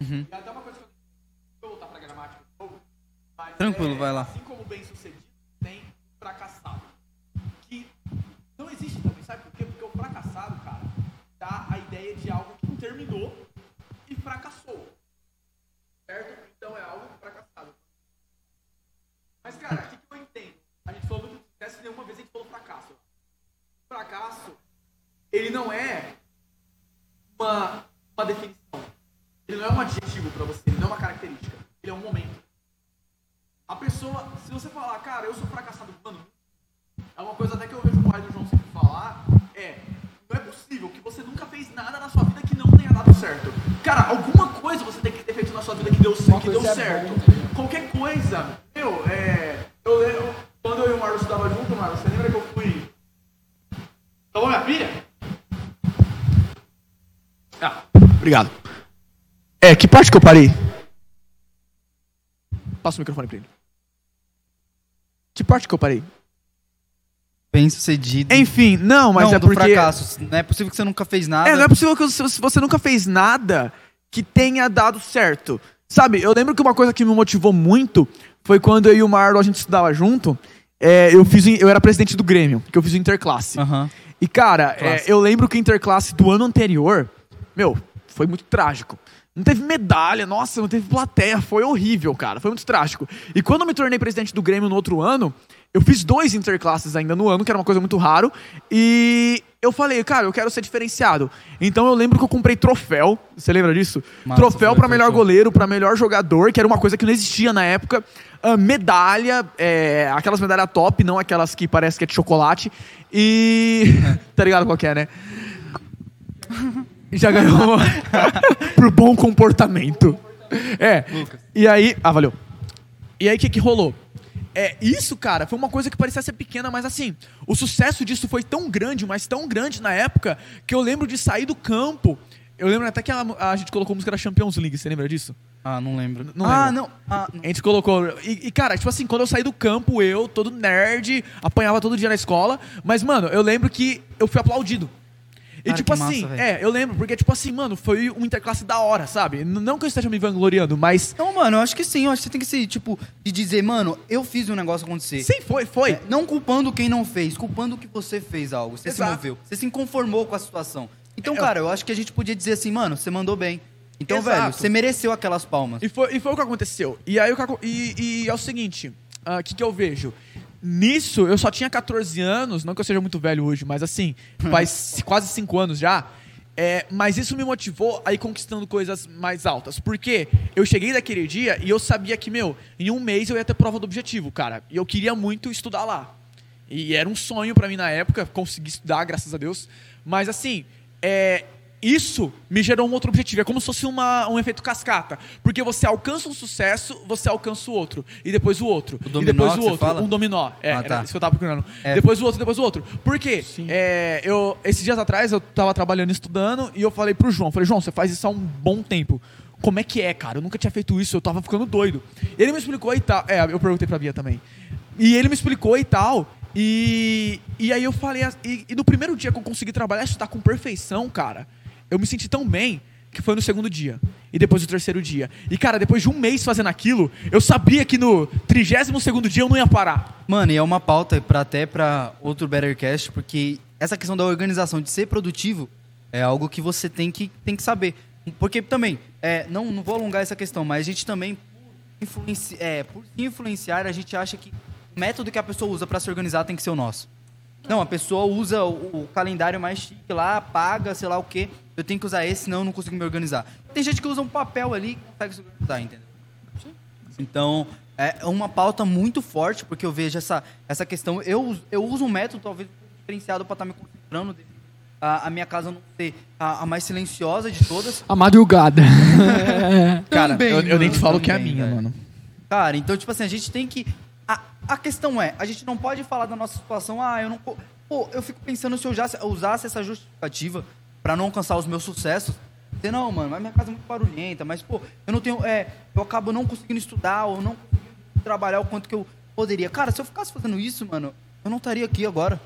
Uhum. E até uma coisa que eu vou voltar pra gramática de novo. mas Tranquilo, é, vai lá. Assim como bem sucedido, tem fracassado. Que não existe também, sabe por quê? Porque o fracassado, cara, dá a ideia de algo que terminou e fracassou. Certo? Então é algo fracassado. Mas, cara, o que, que eu entendo? A gente falou muito sucesso e nenhuma vez a gente falou fracasso. Fracasso, ele não é uma, uma definição. Ele não é um adjetivo pra você, ele não é uma característica. Ele é um momento. A pessoa, se você falar, cara, eu sou fracassado, mano, é uma coisa até que eu vejo o pai do João sempre falar, é, não é possível que você nunca fez nada na sua vida que não tenha dado certo. Cara, alguma coisa você tem que ter feito na sua vida que deu, que deu é certo. ligado? Qualquer coisa. Meu, é. Eu lembro. Quando eu e o Marlon estudava junto, Marlon, você lembra que eu fui. Tomou minha filha? Ah, obrigado. É, que parte que eu parei? Passa o microfone pra ele. Que parte que eu parei? Bem sucedido. Enfim, não, mas não, é do porque. fracasso. Não é possível que você nunca fez nada. É, não é possível que você você nunca fez nada que tenha dado certo. Sabe, eu lembro que uma coisa que me motivou muito foi quando eu e o Marlon a gente estudava junto. é, eu, fiz, eu era presidente do Grêmio, que eu fiz o Interclasse. Aham. E, cara, é, eu lembro que o Interclasse do ano anterior, meu, foi muito trágico. Não teve medalha, nossa, não teve plateia, foi horrível, cara, foi muito trágico. E quando eu me tornei presidente do Grêmio no outro ano, eu fiz dois interclasses ainda no ano, que era uma coisa muito raro, e eu falei, cara, eu quero ser diferenciado. Então eu lembro que eu comprei troféu, você lembra disso? Massa, troféu pra melhor troféu. goleiro, pra melhor jogador, que era uma coisa que não existia na época. Ah, medalha, é, aquelas medalhas top, não aquelas que parece que é de chocolate. E. *laughs* tá ligado qual é, né? Já ganhou *laughs* por bom comportamento. É. Lucas. E aí. Ah, valeu. E aí o que, que rolou? é, isso, cara, foi uma coisa que parecia ser pequena, mas assim, o sucesso disso foi tão grande, mas tão grande na época, que eu lembro de sair do campo. Eu lembro até que a, a gente colocou música da Champions League, você lembra disso? Ah, não lembro. Não ah, lembro. não. Ah, não. A gente colocou. E, e, cara, tipo assim, quando eu saí do campo, eu, todo nerd, apanhava todo dia na escola. Mas, mano, eu lembro que eu fui aplaudido. E, tipo massa, assim, velho. é, eu lembro, porque, tipo assim, mano, foi um interclasse da hora, sabe? Não que eu esteja me vangloriando, mas. Não, mano, eu acho que sim. Eu acho que você tem que se, tipo, de dizer, mano, eu fiz um negócio acontecer. Sim, foi, foi. É, não culpando quem não fez, culpando que você fez algo. Você Exato. se moveu. Você se conformou com a situação. Então, É, cara, eu acho que a gente podia dizer assim, mano, você mandou bem. Então, Exato. velho, você mereceu aquelas palmas. E foi, e foi o que aconteceu. E aí o que e, e é o seguinte, o que, que eu vejo? Nisso, eu só tinha 14 anos, não que eu seja muito velho hoje, mas assim, *laughs* faz quase 5 anos já. É, mas isso me motivou a ir conquistando coisas mais altas. Porque eu cheguei daquele dia e eu sabia que, meu, em um mês eu ia ter prova do objetivo, cara. E eu queria muito estudar lá. E era um sonho pra mim na época, conseguir estudar, graças a Deus. Mas assim, é, isso me gerou um outro objetivo. É como se fosse uma, um efeito cascata. Porque você alcança um sucesso, você alcança o outro. E depois o outro. O e dominó depois o outro. fala? Um dominó. É, Ah, era tá. isso que eu tava procurando. É. Depois o outro, depois o outro. Por quê? É, eu, esses dias atrás eu tava trabalhando, estudando, e eu falei pro João, falei, João, você faz isso há um bom tempo. Como é que é, cara? Eu nunca tinha feito isso, eu tava ficando doido. Ele me explicou e tal. É, eu perguntei pra Bia também. E ele me explicou e tal. E, e aí eu falei. E, e no primeiro dia que eu consegui trabalhar e estudar com perfeição, cara, eu me senti tão bem que foi no segundo dia. E depois no terceiro dia. E, cara, depois de um mês fazendo aquilo, eu sabia que no 32 segundo dia eu não ia parar. Mano, e é uma pauta pra, até pra outro Bettercast, porque essa questão da organização, de ser produtivo, é algo que você tem que, tem que saber. Porque também, é, não, não vou alongar essa questão, mas a gente também, influenci, é, por influenciar, a gente acha que o método que a pessoa usa pra se organizar tem que ser o nosso. Não, a pessoa usa o, o calendário mais chique lá, paga, sei lá o quê. Eu tenho que usar esse, senão eu não consigo me organizar. Tem gente que usa um papel ali e consegue se organizar, entendeu? Então, é uma pauta muito forte, porque eu vejo essa, essa questão. Eu, eu uso um método, talvez, diferenciado para estar me concentrando. devido A, a minha casa não ser a, a mais silenciosa de todas. A madrugada. *laughs* Cara, Também, eu, eu nem te falo que é a também, minha, velho. mano. Cara, então, tipo assim, a gente tem que. A, a questão é, a gente não pode falar da nossa situação, ah, eu não. Pô, eu fico pensando se eu já usasse essa justificativa pra não alcançar os meus sucessos. Dizer, não, mano, mas minha casa é muito barulhenta, mas, pô, eu não tenho. É, eu acabo não conseguindo estudar ou não conseguindo trabalhar o quanto que eu poderia. Cara, se eu ficasse fazendo isso, mano, eu não estaria aqui agora.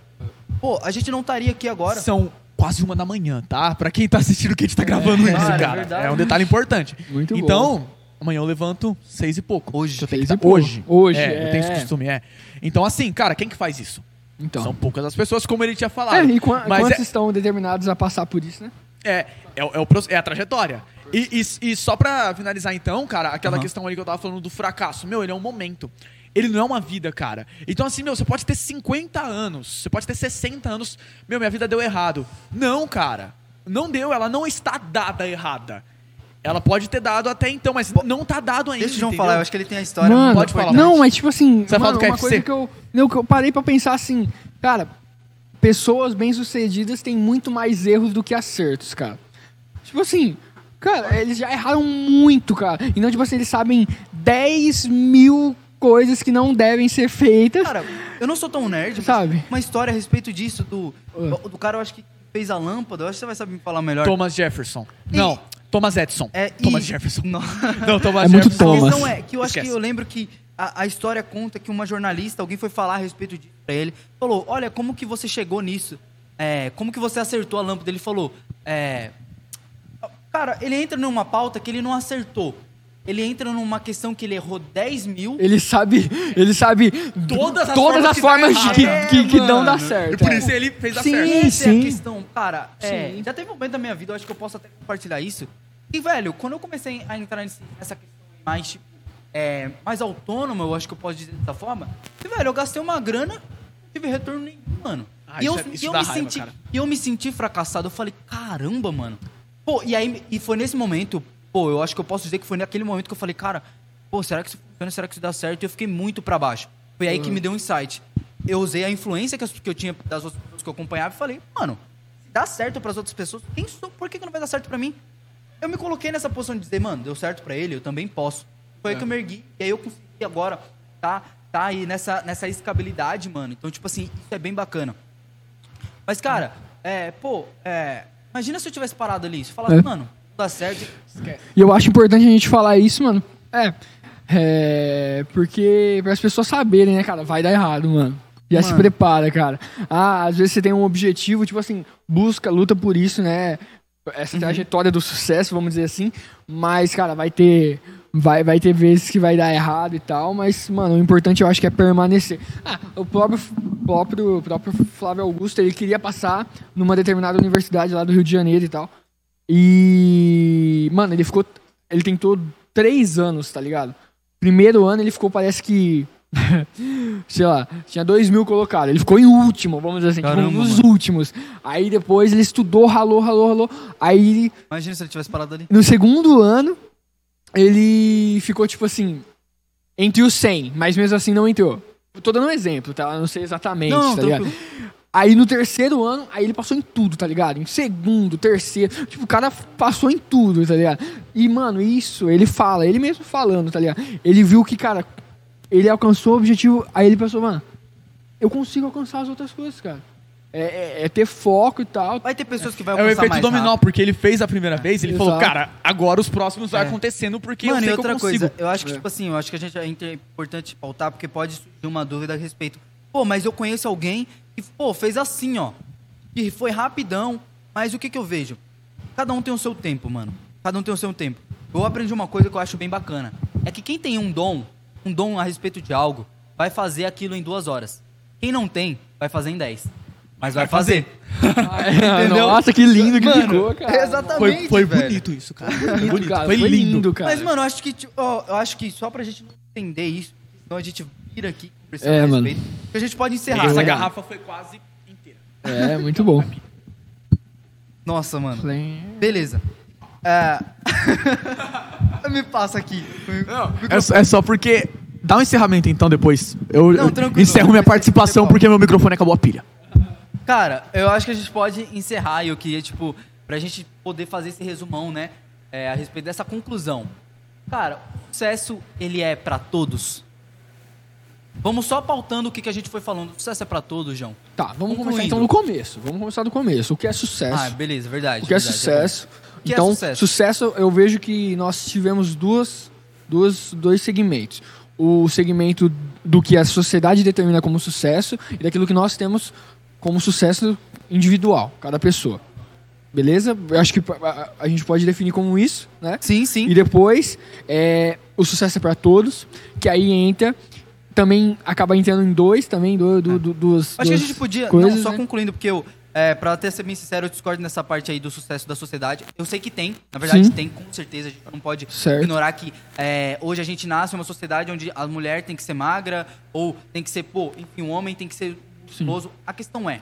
Pô, a gente não estaria aqui agora. São quase uma da manhã, tá? Pra quem tá assistindo que a gente tá gravando isso, cara, é cara. verdade. É um detalhe importante. Muito bom. então, amanhã eu levanto seis e pouco. Hoje. Eu tenho que Seis e tá- pouco. Hoje. Hoje, É, eu tenho esse é. costume, é. Então, assim, cara, quem que faz isso? Então. São poucas as pessoas, como ele tinha falado. É, e qua- Mas quantos é, estão determinados a passar por isso, né? é, é, o- é o é a trajetória. E, e- e só pra finalizar, então, cara, aquela Aham. questão ali que eu tava falando do fracasso. Meu, ele é um momento. Ele não é uma vida, cara. Então, assim, meu, você pode ter 50 anos, você pode ter 60 anos. Meu, minha vida deu errado. Não, cara. Não deu, ela não está dada errada. Ela pode ter dado até então, mas não tá dado ainda. Deixa o João entendeu? falar, eu acho que ele tem a história. Mano, muito pode falar. Não, mas tipo assim, Você mano, do uma KFC? coisa que eu, não, que eu parei pra pensar assim, cara, pessoas bem-sucedidas têm muito mais erros do que acertos, cara. Tipo assim, cara, eles já erraram muito, cara. Então, tipo assim, eles sabem 10 mil coisas que não devem ser feitas. Cara, eu não sou tão nerd, mas Sabe? uma história a respeito disso, do, Ah. do cara, eu acho que fez a lâmpada, eu acho que você vai saber me falar melhor. Thomas Jefferson. Não, Thomas Edison. É, Thomas e- Jefferson. Não. *laughs* Não, Thomas É muito Jefferson. A Thomas. questão é que eu acho Esquece. que eu lembro que a, a história conta que uma jornalista, alguém foi falar a respeito disso pra ele, falou, olha, como que você chegou nisso? É, como que você acertou a lâmpada? Ele falou, é... Cara, ele entra numa pauta que ele não acertou. Ele entra numa questão que ele errou 10 mil. Ele sabe, ele sabe Todas as todas formas as que formas que, que, que É, não dá certo. E por é. isso ele fez a Sim. certa. Essa é sim. a questão, cara. É, Sim. já teve um momento da minha vida, eu acho que eu posso até compartilhar isso. E, velho, quando eu comecei a entrar nesse- nessa questão mais, tipo, é, mais autônoma, eu acho que eu posso dizer dessa forma, e, velho, eu gastei uma grana, não tive retorno nenhum, mano. Ah, e eu, é- e eu me raiva, senti, cara. eu me senti fracassado. Eu falei, caramba, mano. Pô, e aí, e foi nesse momento, pô, eu acho que eu posso dizer que foi naquele momento que eu falei, cara, pô, será que isso funciona? Será que isso dá certo? E eu fiquei muito pra baixo. Foi aí que me deu um insight. Eu usei a influência que, as- eu tinha das outras pessoas que eu acompanhava e falei, mano, se dá certo pras outras pessoas, quem sou, por que, que não vai dar certo pra mim? Eu me coloquei nessa posição de dizer, mano, deu certo pra ele, eu também posso. Foi aí que eu me ergui. E aí eu consegui agora, tá? tá aí nessa, nessa escabilidade, mano. Então, tipo assim, isso é bem bacana. Mas, cara, é, pô, é, imagina se eu tivesse parado ali. Se falasse, É. mano, não dá certo, esquece. E eu acho importante a gente falar isso, mano. É. É. Porque. Para as pessoas saberem, né, cara? Vai dar errado, mano. Já se Mano. prepara, cara. Ah, às vezes você tem um objetivo, tipo assim, busca, luta por isso, né? Essa Uhum. trajetória do sucesso, vamos dizer assim. Mas, cara, vai ter. Vai, vai ter vezes que vai dar errado e tal, mas, mano, o importante eu acho que é permanecer. Ah, o próprio, próprio, próprio Flávio Augusto, ele queria passar numa determinada universidade lá do Rio de Janeiro e tal. E. Mano, ele ficou. Ele tentou três anos, tá ligado? Primeiro ano ele ficou, parece que. *laughs* sei lá, tinha dois mil colocados. Ele ficou em último, vamos dizer assim, tipo, Caramba, nos mano. últimos. Aí depois ele estudou, ralou, ralou, ralou. Aí Imagina se ele tivesse parado ali. no segundo ano ele ficou tipo assim. Entre os 100, mas mesmo assim não entrou. Eu tô dando um exemplo, tá? Eu não sei exatamente, Não, tá ligado? Aí no terceiro ano, aí ele passou em tudo, tá ligado? Em segundo, terceiro. Tipo, o cara passou em tudo, tá ligado? E, mano, isso, ele fala, ele mesmo falando, tá ligado? Ele viu que, cara, ele alcançou o objetivo, aí ele pensou, mano, eu consigo alcançar as outras coisas, cara. É, é- é ter foco e tal. Vai ter pessoas que vai É o alcançar efeito mais dominó, rápido. porque ele fez a primeira vez, ele falou, Exato. cara, agora os próximos vai É. acontecendo porque Mano, eu e sei outra que eu consigo. coisa, eu acho que, É. tipo assim, eu acho que a gente é inter- importante pautar, porque pode surgir uma dúvida a respeito. Pô, mas eu conheço alguém que, pô, fez assim, ó. Que foi rapidão. Mas o que que eu vejo? Cada um tem o seu tempo, mano. Cada um tem o seu tempo. Eu aprendi uma coisa que eu acho bem bacana. É que quem tem um dom, um dom a respeito de algo, vai fazer aquilo em duas horas. Quem não tem, vai fazer em dez. Mas vai, fazer. *laughs* Entendeu? Nossa, que lindo que Mano, ficou, cara. exatamente. Foi, foi velho. bonito isso, cara. Foi Bonito, bonito, cara. foi lindo. cara. Mas, mano, eu acho que, tipo, ó, eu acho que só pra gente não entender isso, então a gente vira aqui conversando É, a mano. respeito, que a gente pode encerrar. Essa garrafa foi quase inteira. É, muito bom. Nossa, mano. Beleza. É... *laughs* *laughs* Me passa aqui. É, só- é só porque. Dá um encerramento então depois. Eu, Não, eu tranquilo. encerro minha participação porque meu microfone acabou a pilha. Cara, eu acho que a gente pode encerrar e eu queria, tipo, pra gente poder fazer esse resumão, né? é, a respeito dessa conclusão. Cara, o sucesso, ele é pra todos? Vamos só pautando o que, que a gente foi falando. Sucesso é pra todos, João? Tá, vamos Concluindo. começar então do começo. Vamos começar do começo. O que é sucesso? Ah, beleza, verdade. o que é verdade, sucesso? O que é então, sucesso? sucesso, eu vejo que nós tivemos duas, duas, dois segmentos. O segmento do que a sociedade determina como sucesso e daquilo que nós temos como sucesso individual, cada pessoa. Beleza? Eu acho que a, a gente pode definir como isso, né? Sim, sim. E depois, é, o sucesso é para todos, que aí entra, também acaba entrando em dois também, do, do, do, duas. Acho que a gente podia. coisas, não, só né? concluindo, porque eu. É, pra até ser bem sincero, eu discordo nessa parte aí do sucesso da sociedade. Eu sei que tem, na verdade Sim. tem, com certeza. A gente não pode Certo. ignorar que é, hoje a gente nasce em uma sociedade onde a mulher tem que ser magra, ou tem que ser, pô, enfim, um homem tem que ser musculoso. A questão é,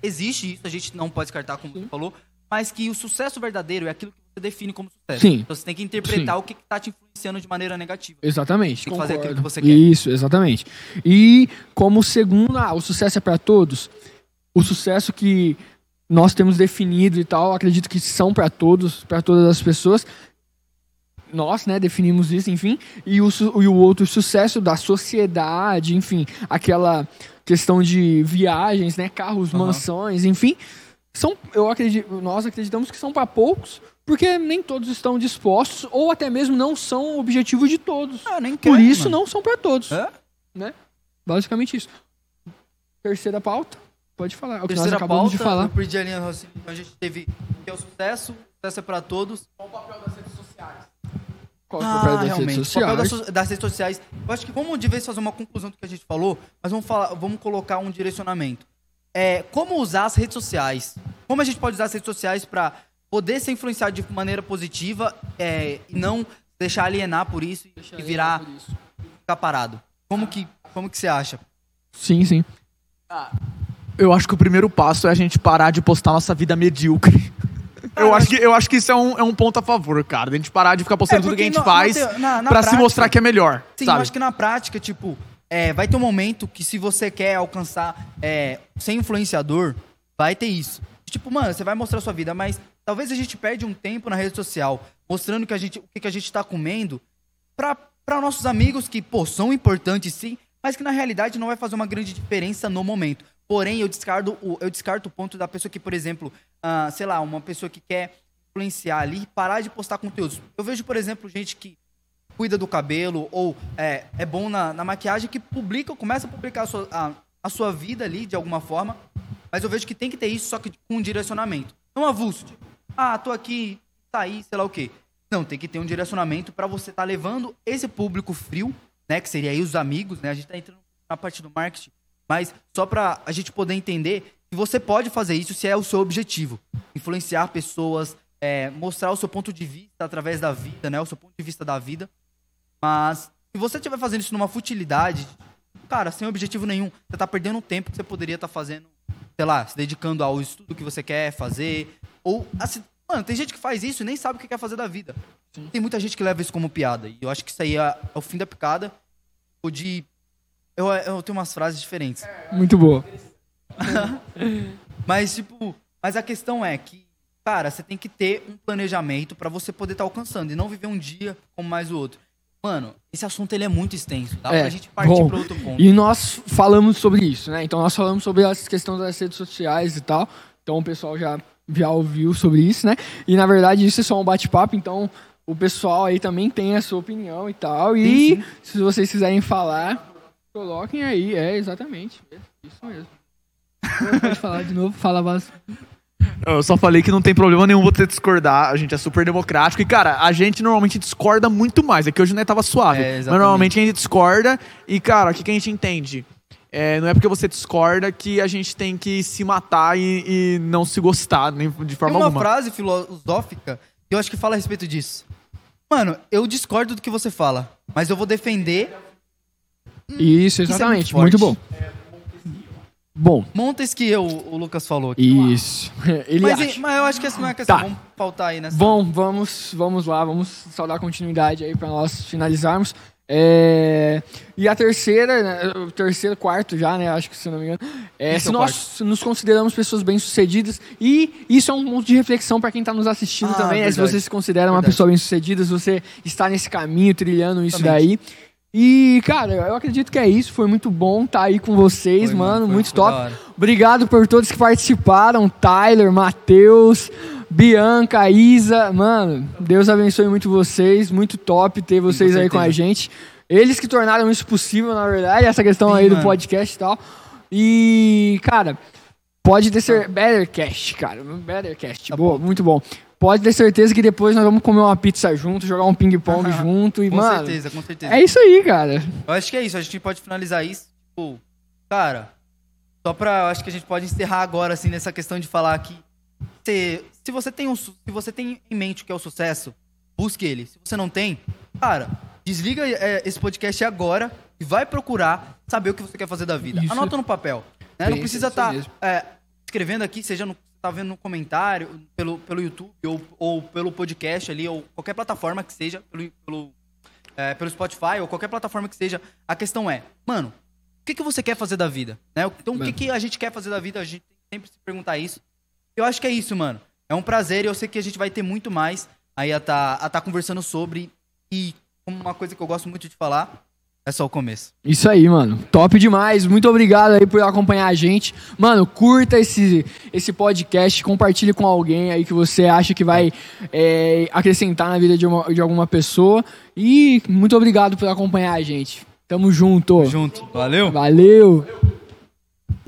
existe isso, a gente não pode descartar, como você falou, mas que o sucesso verdadeiro é aquilo que você define como sucesso. Sim. Então você tem que interpretar Sim. o que está te influenciando de maneira negativa. Exatamente. Tem que fazer aquilo que você quer. Isso, exatamente. E como segundo, ah, o sucesso é para todos. O sucesso que nós temos definido e tal, acredito que são para todos, para todas as pessoas. Nós, né, definimos isso, enfim. E o, e o outro sucesso da sociedade, enfim, aquela questão de viagens, né, carros, Aham. mansões, enfim, são, eu acredito, nós acreditamos que são para poucos, porque nem todos estão dispostos ou até mesmo não são o objetivo de todos. Ah, nem Por quero, isso mano. não são para todos, É? né? Basicamente isso. Terceira pauta, pode falar. É o que nós Terceira acabamos pauta, de falar. eu perdi a linha do raciocínio. Então a gente teve o que é o sucesso, o sucesso é pra todos. Qual o papel Ah, das redes realmente. O sociais? papel das, das redes sociais. Eu acho que vamos de vez fazer uma conclusão do que a gente falou, mas vamos, falar, vamos colocar um direcionamento. É, como usar as redes sociais? Como a gente pode usar as redes sociais para poder ser influenciado de maneira positiva é, e não deixar alienar por isso e virar ficar parado? Como que, como que você acha? Sim, sim. Eu acho que o primeiro passo é a gente parar de postar nossa vida medíocre. *laughs* Eu acho, que, eu acho que isso é um, é um ponto a favor, cara. Da gente parar de ficar postando É, tudo que a gente na faz na- na pra se mostrar que é melhor. Sim, sabe? eu acho que na prática, tipo, é, vai ter um momento que se você quer alcançar é, ser influenciador, vai ter isso. Tipo, mano, você vai mostrar sua vida, mas talvez a gente perde um tempo na rede social mostrando que a gente, o que, a gente tá comendo pra nossos amigos que, pô, são importantes sim, mas que na realidade não vai fazer uma grande diferença no momento. Porém, eu descarto o, eu descarto o ponto da pessoa que, por exemplo, ah, sei lá, uma pessoa que quer influenciar ali, parar de postar conteúdos. Eu vejo, por exemplo, gente que cuida do cabelo ou é, é bom na, na maquiagem que publica, começa a publicar a sua, a, a sua vida ali de alguma forma, mas eu vejo que tem que ter isso, só que com um direcionamento. Não avulso, tipo, ah, tô aqui, tá aí, sei lá o quê. Não, tem que ter um direcionamento para você estar tá levando esse público frio, né, que seria aí os amigos, né? A gente tá entrando na parte do marketing, mas só para a gente poder entender que você pode fazer isso se é o seu objetivo, influenciar pessoas, é, mostrar o seu ponto de vista através da vida, né, o seu ponto de vista da vida. Mas se você estiver fazendo isso numa futilidade, cara, sem objetivo nenhum, você tá perdendo o tempo que você poderia estar tá fazendo, sei lá, se dedicando ao estudo que você quer fazer. Ou. Assim, mano, tem gente que faz isso e nem sabe o que quer fazer da vida. Sim. Tem muita gente que leva isso como piada. E eu acho que isso aí é, é o fim da picada. Ou de. Eu, eu tenho umas frases diferentes. Muito boa. *laughs* mas, tipo. Mas a questão é que, cara, você tem que ter um planejamento para você poder estar tá alcançando. E não viver um dia como mais o outro. Mano, esse assunto ele é muito extenso. Dá é, pra gente partir para outro ponto. E nós falamos sobre isso, né? Então nós falamos sobre as questões das redes sociais e tal. Então o pessoal já, já ouviu sobre isso, né? E na verdade isso é só um bate-papo, então o pessoal aí também tem a sua opinião e tal. E sim, sim. se vocês quiserem falar, coloquem aí. É, exatamente. Isso mesmo. Pode falar de novo, fala bastante. Eu só falei que não tem problema nenhum você discordar. A gente é super democrático. E, cara, a gente normalmente discorda muito mais. É que hoje não tava suave. É, mas normalmente a gente discorda. E, cara, o que, que a gente entende? É, não é porque você discorda que a gente tem que se matar e, e não se gostar nem de forma tem uma alguma. frase filosófica que eu acho que fala a respeito disso. Mano, eu discordo do que você fala, mas eu vou defender. Isso, exatamente. Isso é muito, muito, bom. Bom. Montesquieu, o Lucas falou aqui. Isso. *laughs* Ele mas, acha. mas eu acho que essa não é questão. Tá. Vamos pautar aí nessa. Bom, vamos, vamos lá, vamos só dar continuidade aí para nós finalizarmos. É... E a terceira, né, o terceiro, quarto já, né? Acho que se não me engano. É, se é nós quarto. nos consideramos pessoas bem-sucedidas, e isso é um ponto de reflexão para quem está nos assistindo ah, também, né? Se você se considera verdade. uma pessoa bem-sucedida, se você está nesse caminho, trilhando isso daí. E, cara, eu acredito que é isso. Foi muito bom estar tá aí com vocês, foi, mano. Foi, muito foi top. Obrigado por todos que participaram. Tyler, Matheus, Bianca, Isa. Mano, Deus abençoe muito vocês. Muito top ter vocês aí com a gente. Eles que tornaram isso possível, na verdade, essa questão Sim, aí mano. do podcast e tal. E, cara, pode ter ser Bettercast, cara. Bettercast. Tá Boa, bom. muito bom pode ter certeza que depois nós vamos comer uma pizza junto, jogar um ping-pong *laughs* junto e, com mano... Com certeza, com certeza. É isso aí, cara. Eu acho que é isso, a gente pode finalizar isso. Tipo, cara, só pra... Eu acho que a gente pode encerrar agora, assim, nessa questão de falar que se, se, você tem um, se você tem em mente o que é o sucesso, busque ele. Se você não tem, cara, desliga é, esse podcast agora e vai procurar saber o que você quer fazer da vida. Isso. Anota no papel. Né? Não precisa estar tá, é, escrevendo aqui, seja no tá vendo no comentário, pelo, pelo YouTube ou, ou pelo podcast ali, ou qualquer plataforma que seja, pelo, pelo, é, pelo Spotify ou qualquer plataforma que seja, a questão é, mano, o que, que você quer fazer da vida? Né? Então, o que, que a gente quer fazer da vida? A gente tem sempre se perguntar isso. Eu acho que é isso, mano. É um prazer e eu sei que a gente vai ter muito mais aí a tá, a tá conversando sobre. E uma coisa que eu gosto muito de falar, é só o começo. Isso aí, mano. Top demais. Muito obrigado aí por acompanhar a gente. Mano, curta esse, esse podcast, compartilhe com alguém aí que você acha que vai é, acrescentar na vida de, uma, de alguma pessoa. E muito obrigado por acompanhar a gente. Tamo junto. Tamo junto. Valeu. Valeu.